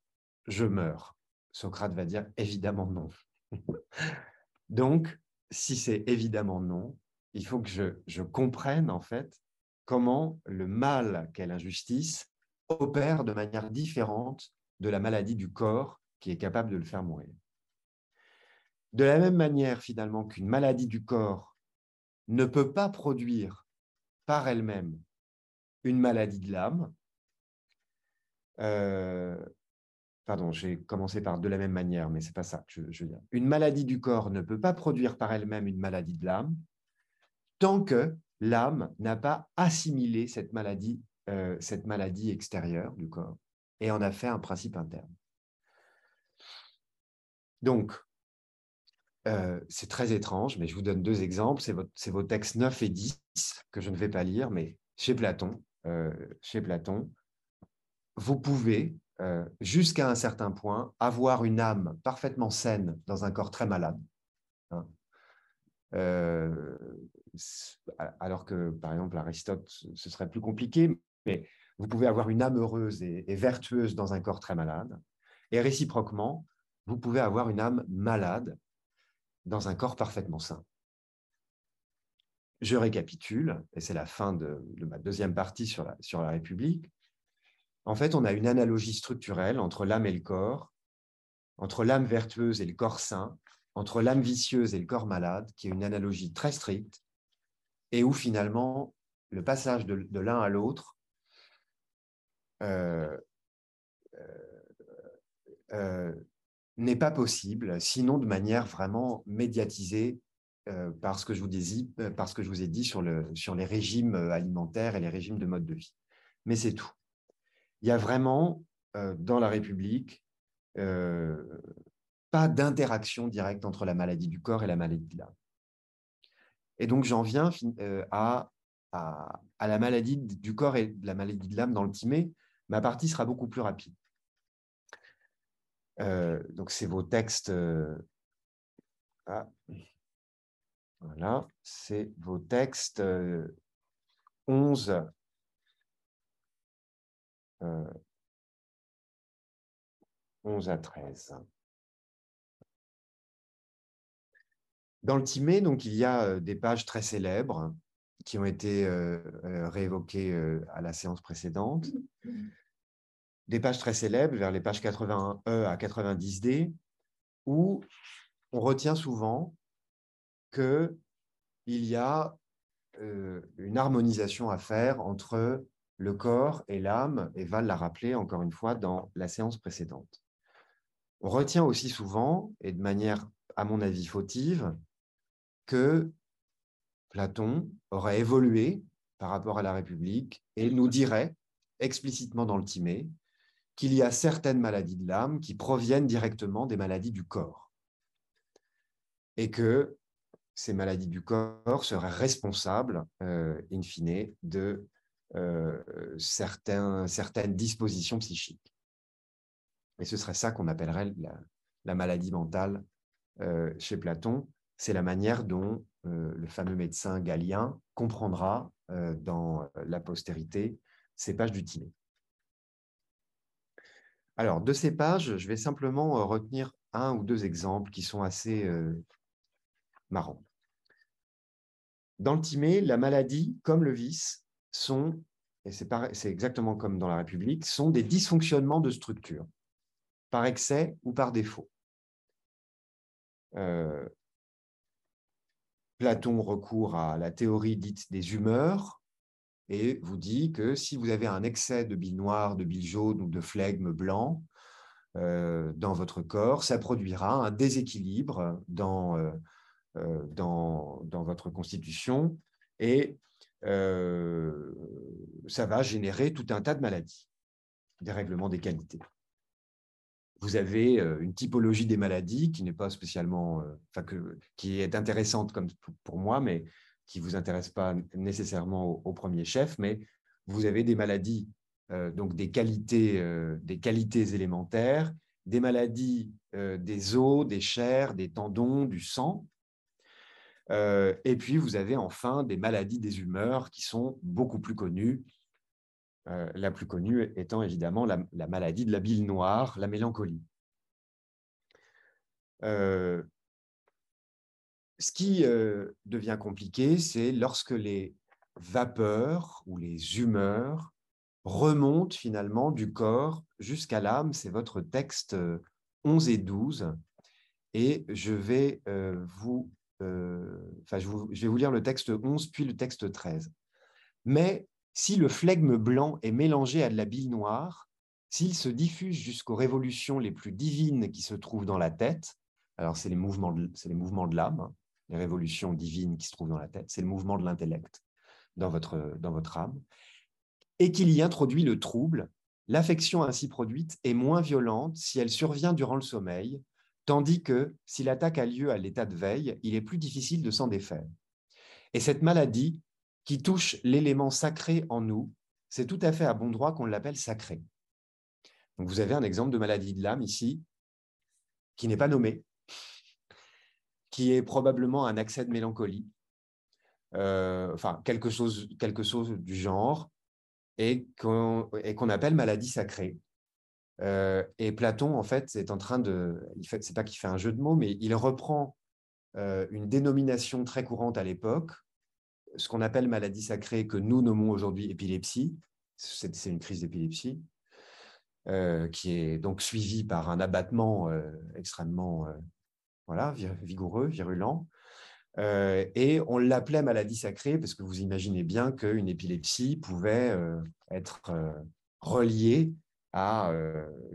je meurs? Socrate va dire évidemment non. Donc, si c'est évidemment non, il faut que je, je comprenne en fait comment le mal qu'est l'injustice opère de manière différente de la maladie du corps qui est capable de le faire mourir. De la même manière, finalement, qu'une maladie du corps ne peut pas produire par elle-même une maladie de l'âme, euh, pardon, j'ai commencé par de la même manière, mais c'est pas ça que je, je, veux dire. Une maladie du corps ne peut pas produire par elle-même une maladie de l'âme tant que l'âme n'a pas assimilé cette maladie, euh, cette maladie extérieure du corps et en a fait un principe interne. Donc, euh, c'est très étrange, mais je vous donne deux exemples. C'est vos textes 9 et 10 que je ne vais pas lire, mais chez Platon, euh, chez Platon vous pouvez, jusqu'à un certain point, avoir une âme parfaitement saine dans un corps très malade. Hein. Alors que, par exemple, Aristote, ce serait plus compliqué, mais vous pouvez avoir une âme heureuse et vertueuse dans un corps très malade. Et réciproquement, vous pouvez avoir une âme malade dans un corps parfaitement sain. Je récapitule, et c'est la fin de, ma deuxième partie sur la, sur la République. En fait, on a une analogie structurelle entre l'âme et le corps, entre l'âme vertueuse et le corps sain, entre l'âme vicieuse et le corps malade, qui est une analogie très stricte, et où finalement le passage de, l'un à l'autre euh, euh, euh, n'est pas possible, sinon de manière vraiment médiatisée euh, par, ce que je vous ai dit sur, le, sur les régimes alimentaires et les régimes de mode de vie. Mais c'est tout. Il y a vraiment, dans la République, pas d'interaction directe entre la maladie du corps et la maladie de l'âme. Et donc, j'en viens à, à, à, la maladie du corps et la maladie de l'âme dans le timé. Ma partie sera beaucoup plus rapide. Euh, donc, c'est vos textes. Euh, ah, voilà, c'est vos textes 11. Euh, 11 à 13. Dans le Timé, donc, il y a des pages très célèbres qui ont été réévoquées à la séance précédente des pages très célèbres, vers les pages 81E à 90D, où on retient souvent qu'il y a euh, une harmonisation à faire entre le corps et l'âme, et Val l'a rappelé encore une fois dans la séance précédente. On retient aussi souvent, et de manière à mon avis fautive, que Platon aurait évolué par rapport à la République et nous dirait explicitement dans le Timée qu'il y a certaines maladies de l'âme qui proviennent directement des maladies du corps. Et que ces maladies du corps seraient responsables, euh, in fine, de euh, certaines dispositions psychiques. Et ce serait ça qu'on appellerait la, maladie mentale euh, chez Platon. C'est la manière dont le fameux médecin Galien comprendra dans la postérité ces pages du Timée. Alors, de ces pages, je vais simplement euh, retenir un ou deux exemples qui sont assez euh, marrants. Dans le Timée, la maladie, comme le vice, sont, et c'est exactement comme dans la République, sont des dysfonctionnements de structure, par excès ou par défaut. Euh, Platon recourt à la théorie dite des humeurs, et vous dit que si vous avez un excès de bile noire, de bile jaune ou de flegme blanc euh, dans votre corps, ça produira un déséquilibre dans, euh, euh, votre constitution et ça va générer tout un tas de maladies, des règlements des qualités. Vous avez une typologie des maladies qui n'est pas spécialement, qui est intéressante comme pour moi, mais qui ne vous intéresse pas nécessairement au, premier chef, mais vous avez des maladies, donc des qualités, des qualités élémentaires, des maladies des os, des chairs, des tendons, du sang, et puis, vous avez enfin des maladies des humeurs qui sont beaucoup plus connues. La plus connue étant évidemment la, maladie de la bile noire, la mélancolie. ce qui devient compliqué, c'est lorsque les vapeurs ou les humeurs remontent finalement du corps jusqu'à l'âme. C'est votre texte 11 et 12. Et je vais vous euh, je, vais vous lire le texte 11 puis le texte 13. Mais si le flegme blanc est mélangé à de la bile noire, s'il se diffuse jusqu'aux révolutions les plus divines qui se trouvent dans la tête, alors c'est les mouvements de, l'âme, hein, les révolutions divines qui se trouvent dans la tête, c'est le mouvement de l'intellect dans votre âme, et qu'il y introduit le trouble, l'affection ainsi produite est moins violente si elle survient durant le sommeil tandis que si l'attaque a lieu à l'état de veille, il est plus difficile de s'en défaire. Et cette maladie, qui touche l'élément sacré en nous, c'est tout à fait à bon droit qu'on l'appelle sacré. Donc vous avez un exemple de maladie de l'âme ici, qui n'est pas nommé, qui est probablement un accès de mélancolie, euh, enfin quelque chose, quelque chose du genre, et qu'on appelle maladie sacrée. Euh, et Platon, en fait, est en train de. C'est pas qu'il fait un jeu de mots, mais il reprend euh, une dénomination très courante à l'époque, ce qu'on appelle maladie sacrée, que nous nommons aujourd'hui épilepsie. C'est une crise d'épilepsie, euh, qui est donc suivie par un abattement extrêmement voilà, vigoureux, virulent. et on l'appelait maladie sacrée parce que vous imaginez bien qu'une épilepsie pouvait être reliée à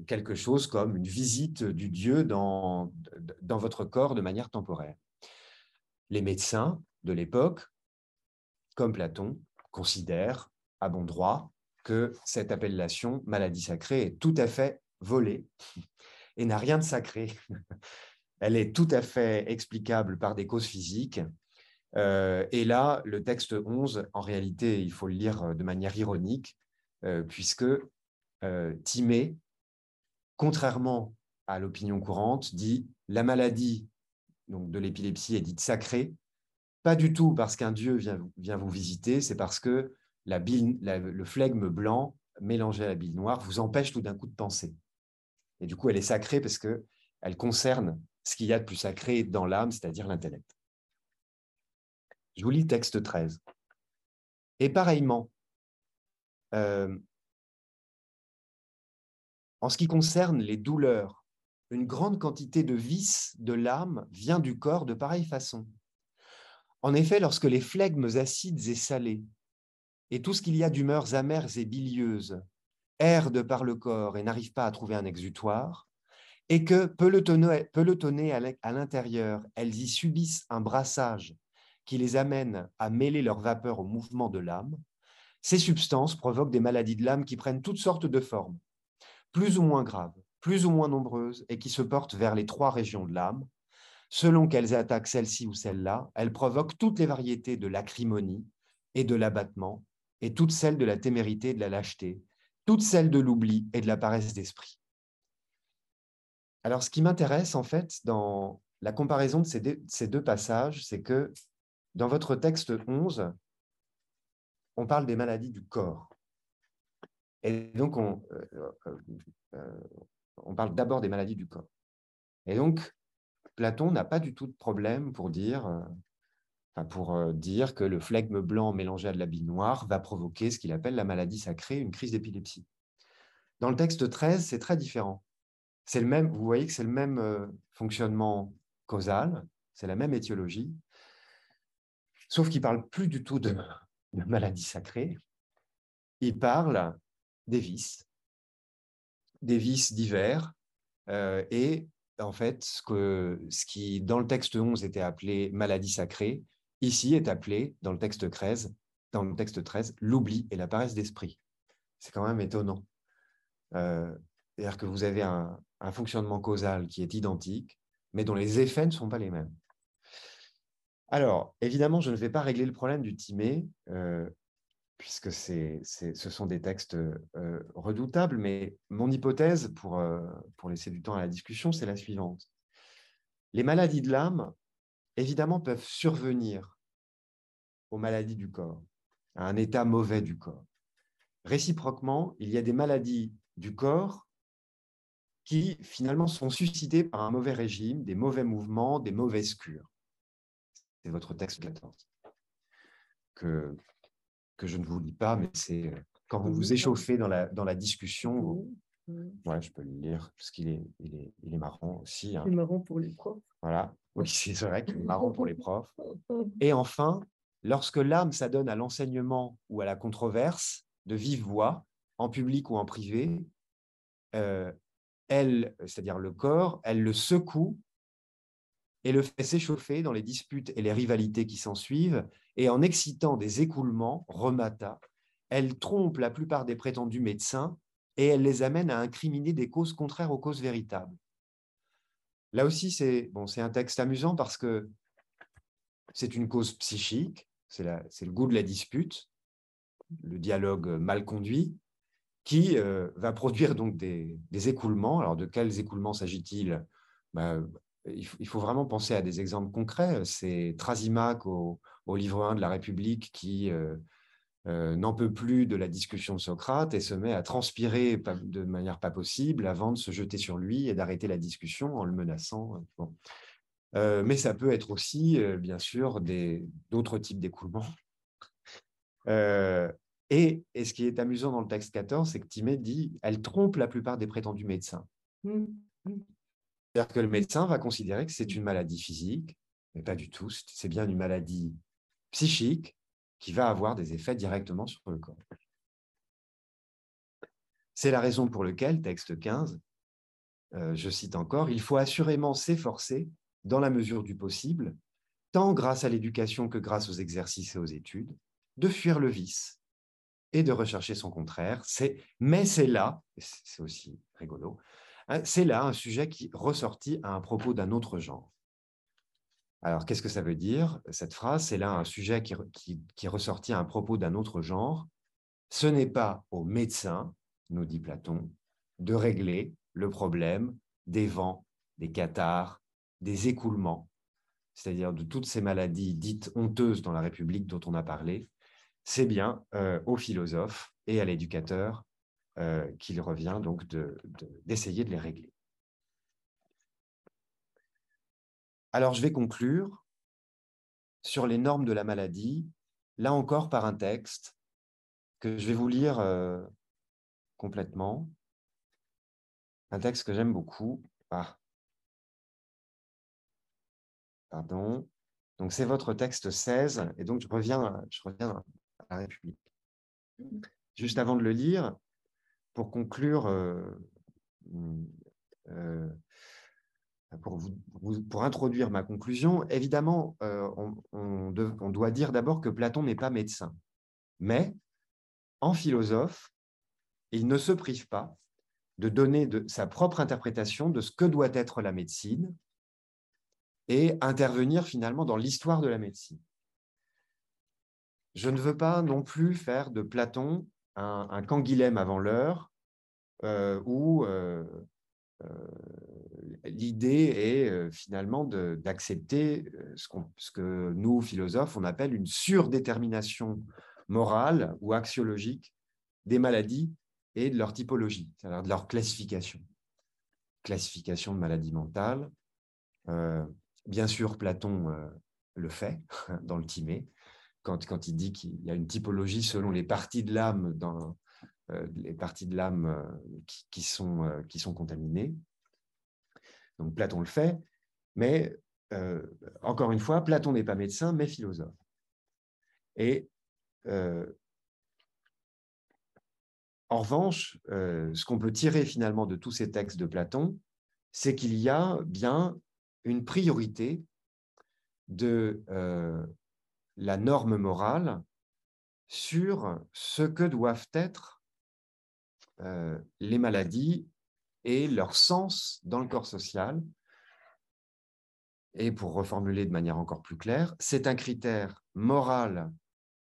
quelque chose comme une visite du Dieu dans, dans votre corps de manière temporaire. Les médecins de l'époque, comme Platon, considèrent à bon droit que cette appellation maladie sacrée est tout à fait volée et n'a rien de sacré. Elle est tout à fait explicable par des causes physiques. et là, le texte 11, en réalité, il faut le lire de manière ironique, puisque euh, Timée, contrairement à l'opinion courante, dit la maladie de l'épilepsie est dite sacrée, pas du tout parce qu'un dieu vient, vous visiter, c'est parce que la le flegme blanc mélangé à la bile noire vous empêche tout d'un coup de penser. Et du coup, elle est sacrée parce qu'elle concerne ce qu'il y a de plus sacré dans l'âme, c'est-à-dire l'intellect. Je vous lis texte 13. Et pareillement, euh, en ce qui concerne les douleurs, une grande quantité de vices de l'âme vient du corps de pareille façon. En effet, lorsque les flegmes acides et salés, et tout ce qu'il y a d'humeurs amères et bilieuses, erdent par le corps et n'arrivent pas à trouver un exutoire, et que, pelotonnées à l'intérieur, elles y subissent un brassage qui les amène à mêler leur vapeur au mouvement de l'âme, ces substances provoquent des maladies de l'âme qui prennent toutes sortes de formes plus ou moins graves, plus ou moins nombreuses, et qui se portent vers les trois régions de l'âme. Selon qu'elles attaquent celle-ci ou celle-là, elles provoquent toutes les variétés de l'acrimonie et de l'abattement, et toutes celles de la témérité et de la lâcheté, toutes celles de l'oubli et de la paresse d'esprit. Alors, ce qui m'intéresse, en fait, dans la comparaison de ces deux, passages, c'est que dans votre texte 11, on parle des maladies du corps. Et donc, on, euh, euh, euh, on parle d'abord des maladies du corps. Et donc, Platon n'a pas du tout de problème pour dire, pour dire que le flegme blanc mélangé à de la bile noire va provoquer ce qu'il appelle la maladie sacrée, une crise d'épilepsie. Dans le texte 13, c'est très différent. C'est le même, vous voyez que c'est le même fonctionnement causal, c'est la même étiologie, sauf qu'il parle plus du tout de, maladie sacrée. Il parle des vices, des vices divers, euh, et en fait, ce, qui, dans le texte 11, était appelé maladie sacrée, ici est appelé, dans le texte 13, dans le texte 13 l'oubli et la paresse d'esprit. C'est quand même étonnant. Euh, C'est-à-dire que vous avez un, fonctionnement causal qui est identique, mais dont les effets ne sont pas les mêmes. Alors, évidemment, je ne vais pas régler le problème du timé, euh, puisque ce sont des textes euh, redoutables, mais mon hypothèse, pour, euh, pour laisser du temps à la discussion, c'est la suivante. Les maladies de l'âme, évidemment, peuvent survenir aux maladies du corps, à un état mauvais du corps. Réciproquement, il y a des maladies du corps qui finalement sont suscitées par un mauvais régime, des mauvais mouvements, des mauvaises cures. C'est votre texte 14 que, que je ne vous lis pas, mais c'est euh, quand vous vous échauffez dans la, dans la discussion. Ouais, je peux le lire parce qu'il est, il est, il est marrant aussi. Hein. Il est marrant pour les profs. Voilà, oui, c'est vrai qu'il est marrant pour les profs. Et enfin, lorsque l'âme s'adonne à l'enseignement ou à la controverse, de vive voix, en public ou en privé, euh, elle, c'est-à-dire le corps, elle le secoue et le fait s'échauffer dans les disputes et les rivalités qui s'ensuivent, et en excitant des écoulements, remata, elle trompe la plupart des prétendus médecins et elle les amène à incriminer des causes contraires aux causes véritables. Là aussi, c'est bon, un texte amusant parce que c'est une cause psychique, c'est le goût de la dispute, le dialogue mal conduit, qui euh, va produire donc des, écoulements. Alors, de quels écoulements s'agit-il? Bah, il, faut vraiment penser à des exemples concrets. C'est Trasimac au, livre 1 de la République qui euh, euh, n'en peut plus de la discussion de Socrate et se met à transpirer de manière pas possible avant de se jeter sur lui et d'arrêter la discussion en le menaçant. mais ça peut être aussi, bien sûr, d'autres types d'écoulements. Euh, et, ce qui est amusant dans le texte 14, c'est que Timée dit elle trompe la plupart des prétendus médecins. Mmh, mmh. C'est-à-dire que le médecin va considérer que c'est une maladie physique, mais pas du tout. C'est bien une maladie psychique qui va avoir des effets directement sur le corps. C'est la raison pour laquelle, texte 15, euh, je cite encore, il faut assurément s'efforcer, dans la mesure du possible, tant grâce à l'éducation que grâce aux exercices et aux études, de fuir le vice et de rechercher son contraire. Mais c'est là, c'est aussi rigolo, hein, c'est là un sujet qui ressortit à un propos d'un autre genre. Alors, qu'est-ce que ça veut dire, cette phrase? C'est là un sujet qui, ressortit à un propos d'un autre genre. Ce n'est pas au médecin, nous dit Platon, de régler le problème des vents, des cathars, des écoulements, c'est-à-dire de toutes ces maladies dites honteuses dans la République dont on a parlé, c'est bien euh, au philosophe et à l'éducateur euh, qu'il revient donc d'essayer de, les régler. Alors je vais conclure sur les normes de la maladie, là encore par un texte que je vais vous lire euh, complètement, un texte que j'aime beaucoup. Ah. Pardon. Donc c'est votre texte 16, et donc je reviens, reviens la République. Juste avant de le lire, pour conclure, euh, euh, pour, pour, introduire ma conclusion, évidemment, euh, on, doit dire d'abord que Platon n'est pas médecin. Mais, en philosophe, il ne se prive pas de donner de, sa propre interprétation de ce que doit être la médecine et intervenir finalement dans l'histoire de la médecine je ne veux pas non plus faire de Platon un, un canguilhem avant l'heure, euh, euh, euh, l'idée est finalement d'accepter ce, ce, que nous, philosophes, on appelle une surdétermination morale ou axiologique des maladies et de leur typologie, c'est-à-dire de leur classification. Classification de maladies mentales. bien sûr, Platon le fait dans le Timée, quand, il dit qu'il y a une typologie selon les parties de l'âme dans euh, les parties de l'âme euh, qui, sont, euh, qui sont contaminées. Donc Platon le fait, mais encore une fois, Platon n'est pas médecin, mais philosophe. Et en revanche, ce qu'on peut tirer finalement de tous ces textes de Platon, c'est qu'il y a bien une priorité de, la norme morale sur ce que doivent être euh, les maladies et leur sens dans le corps social. Et pour reformuler de manière encore plus claire, c'est un critère moral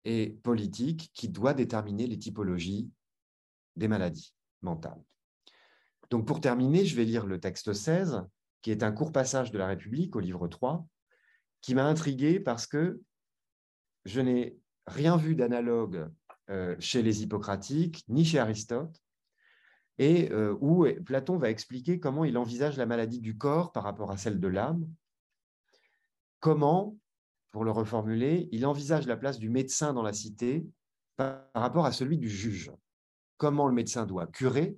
et politique qui doit déterminer les typologies des maladies mentales. Donc pour terminer, je vais lire le texte 16, qui est un court passage de la République au livre 3, qui m'a intrigué parce que je n'ai rien vu d'analogue euh, chez les Hippocratiques, ni chez Aristote, et euh, où Platon va expliquer comment il envisage la maladie du corps par rapport à celle de l'âme, comment, pour le reformuler, il envisage la place du médecin dans la cité par rapport à celui du juge. Comment le médecin doit curer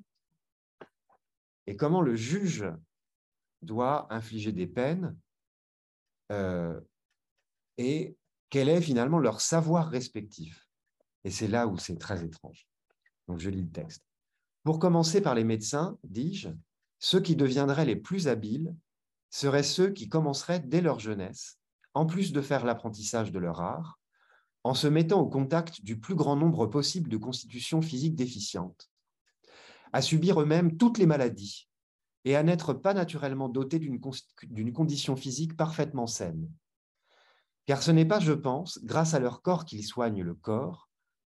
et comment le juge doit infliger des peines euh, et quel est finalement leur savoir respectif. Et c'est là où c'est très étrange. Donc je lis le texte. Pour commencer par les médecins, dis-je, ceux qui deviendraient les plus habiles seraient ceux qui commenceraient dès leur jeunesse, en plus de faire l'apprentissage de leur art, en se mettant au contact du plus grand nombre possible de constitutions physiques déficientes, à subir eux-mêmes toutes les maladies et à n'être pas naturellement dotés d'une condition physique parfaitement saine. Car ce n'est pas, je pense, grâce à leur corps qu'ils soignent le corps,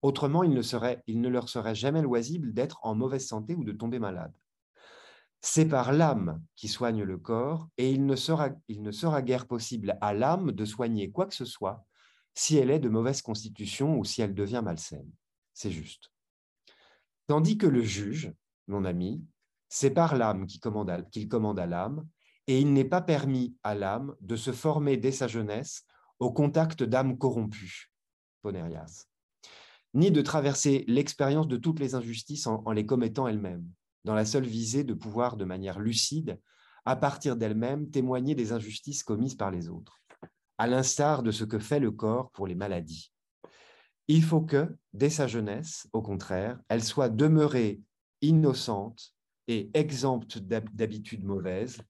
Autrement, il ne, leur serait jamais loisible d'être en mauvaise santé ou de tomber malade. C'est par l'âme qui soigne le corps, et il ne, sera, guère possible à l'âme de soigner quoi que ce soit si elle est de mauvaise constitution ou si elle devient malsaine. C'est juste. Tandis que le juge, mon ami, c'est par l'âme qu'il commande, à l'âme, et il n'est pas permis à l'âme de se former dès sa jeunesse au contact d'âmes corrompues. Ni de traverser l'expérience de toutes les injustices en, les commettant elles-mêmes, dans la seule visée de pouvoir, de manière lucide, à partir d'elles-mêmes, témoigner des injustices commises par les autres, à l'instar de ce que fait le corps pour les maladies. Il faut que, dès sa jeunesse, au contraire, elle soit demeurée innocente et exempte d'habitudes mauvaises,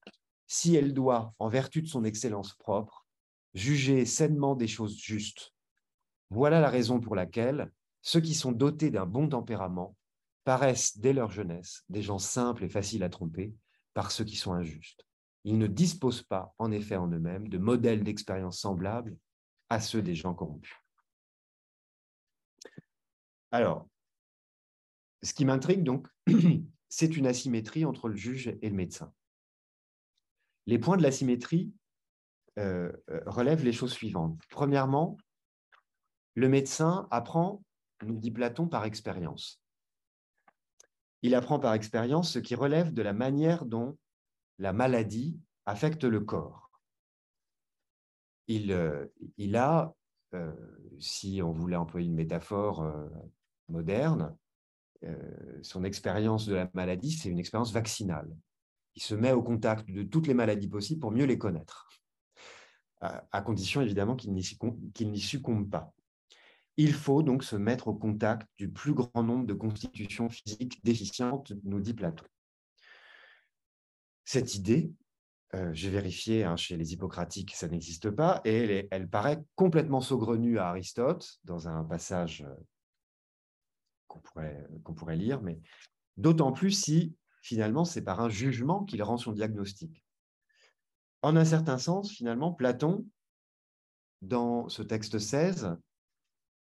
si elle doit, en vertu de son excellence propre, juger sainement des choses justes. Voilà la raison pour laquelle, ceux qui sont dotés d'un bon tempérament paraissent dès leur jeunesse des gens simples et faciles à tromper par ceux qui sont injustes. Ils ne disposent pas, en effet, en eux-mêmes, de modèles d'expérience semblables à ceux des gens corrompus. Alors, ce qui m'intrigue donc, c'est une asymétrie entre le juge et le médecin. Les points de l'asymétrie euh, euh, relèvent les choses suivantes. Premièrement, le médecin apprend nous dit Platon, par expérience. Il apprend par expérience ce qui relève de la manière dont la maladie affecte le corps. Il, euh, a, euh, si on voulait employer une métaphore euh, moderne, son expérience de la maladie, c'est une expérience vaccinale. Il se met au contact de toutes les maladies possibles pour mieux les connaître, à, condition évidemment qu'il n'y succombe pas. Il faut donc se mettre au contact du plus grand nombre de constitutions physiques déficientes, nous dit Platon. Cette idée, euh, j'ai vérifié hein, chez les Hippocratiques, ça n'existe pas, et elle, paraît complètement saugrenue à Aristote dans un passage euh, qu'on pourrait, pourrait lire, mais d'autant plus si finalement c'est par un jugement qu'il rend son diagnostic. En un certain sens, finalement, Platon, dans ce texte 16,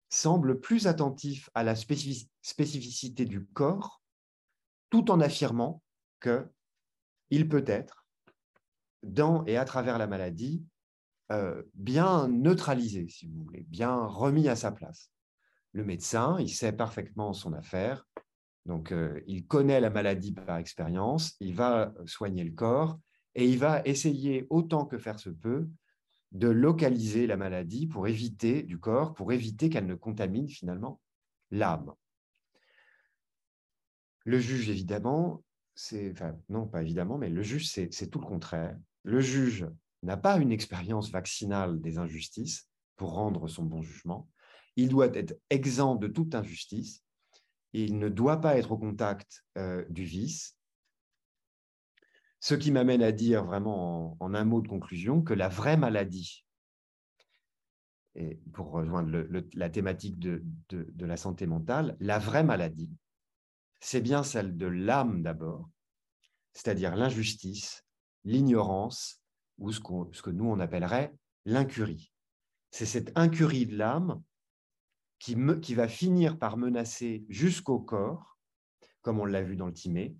semble plus attentif à la spécificité du corps, tout en affirmant que il peut être, dans et à travers la maladie, euh, bien neutralisé, si vous voulez, bien remis à sa place. Le médecin, il sait parfaitement son affaire, donc euh, il connaît la maladie par expérience, il va soigner le corps et il va essayer autant que faire se peut de localiser la maladie pour éviter du corps, pour éviter qu'elle ne contamine finalement l'âme. Le juge, évidemment, c'est, non, pas évidemment, mais le juge, c'est tout le contraire. Le juge n'a pas une expérience vaccinale des injustices pour rendre son bon jugement. Il doit être exempt de toute injustice. Il ne doit pas être au contact euh, du vice. Ce qui m'amène à dire vraiment en, un mot de conclusion que la vraie maladie, et pour rejoindre la thématique de, la santé mentale, la vraie maladie, c'est bien celle de l'âme d'abord, c'est-à-dire l'injustice, l'ignorance, ou ce, que nous on appellerait l'incurie. C'est cette incurie de l'âme qui, qui, va finir par menacer jusqu'au corps, comme on l'a vu dans le Timée,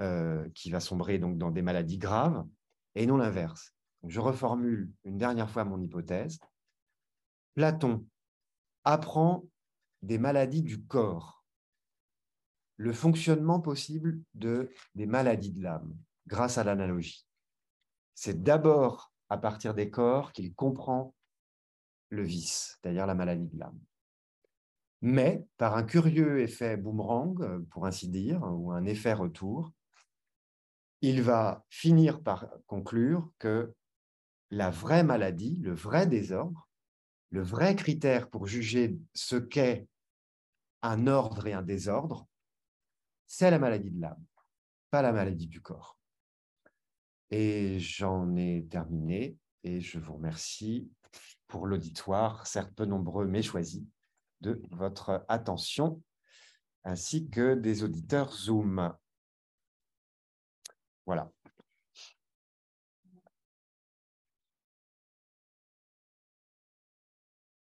euh, qui va sombrer donc dans des maladies graves, et non l'inverse. Je reformule une dernière fois mon hypothèse. Platon apprend des maladies du corps, le fonctionnement possible de, des maladies de l'âme grâce à l'analogie. C'est d'abord à partir des corps qu'il comprend le vice, c'est-à-dire la maladie de l'âme. Mais par un curieux effet boomerang, pour ainsi dire, ou un effet retour, il va finir par conclure que la vraie maladie, le vrai désordre, le vrai critère pour juger ce qu'est un ordre et un désordre, c'est la maladie de l'âme, pas la maladie du corps. Et j'en ai terminé et je vous remercie pour l'auditoire, certes peu nombreux mais choisi, de votre attention, ainsi que des auditeurs Zoom. Voilà.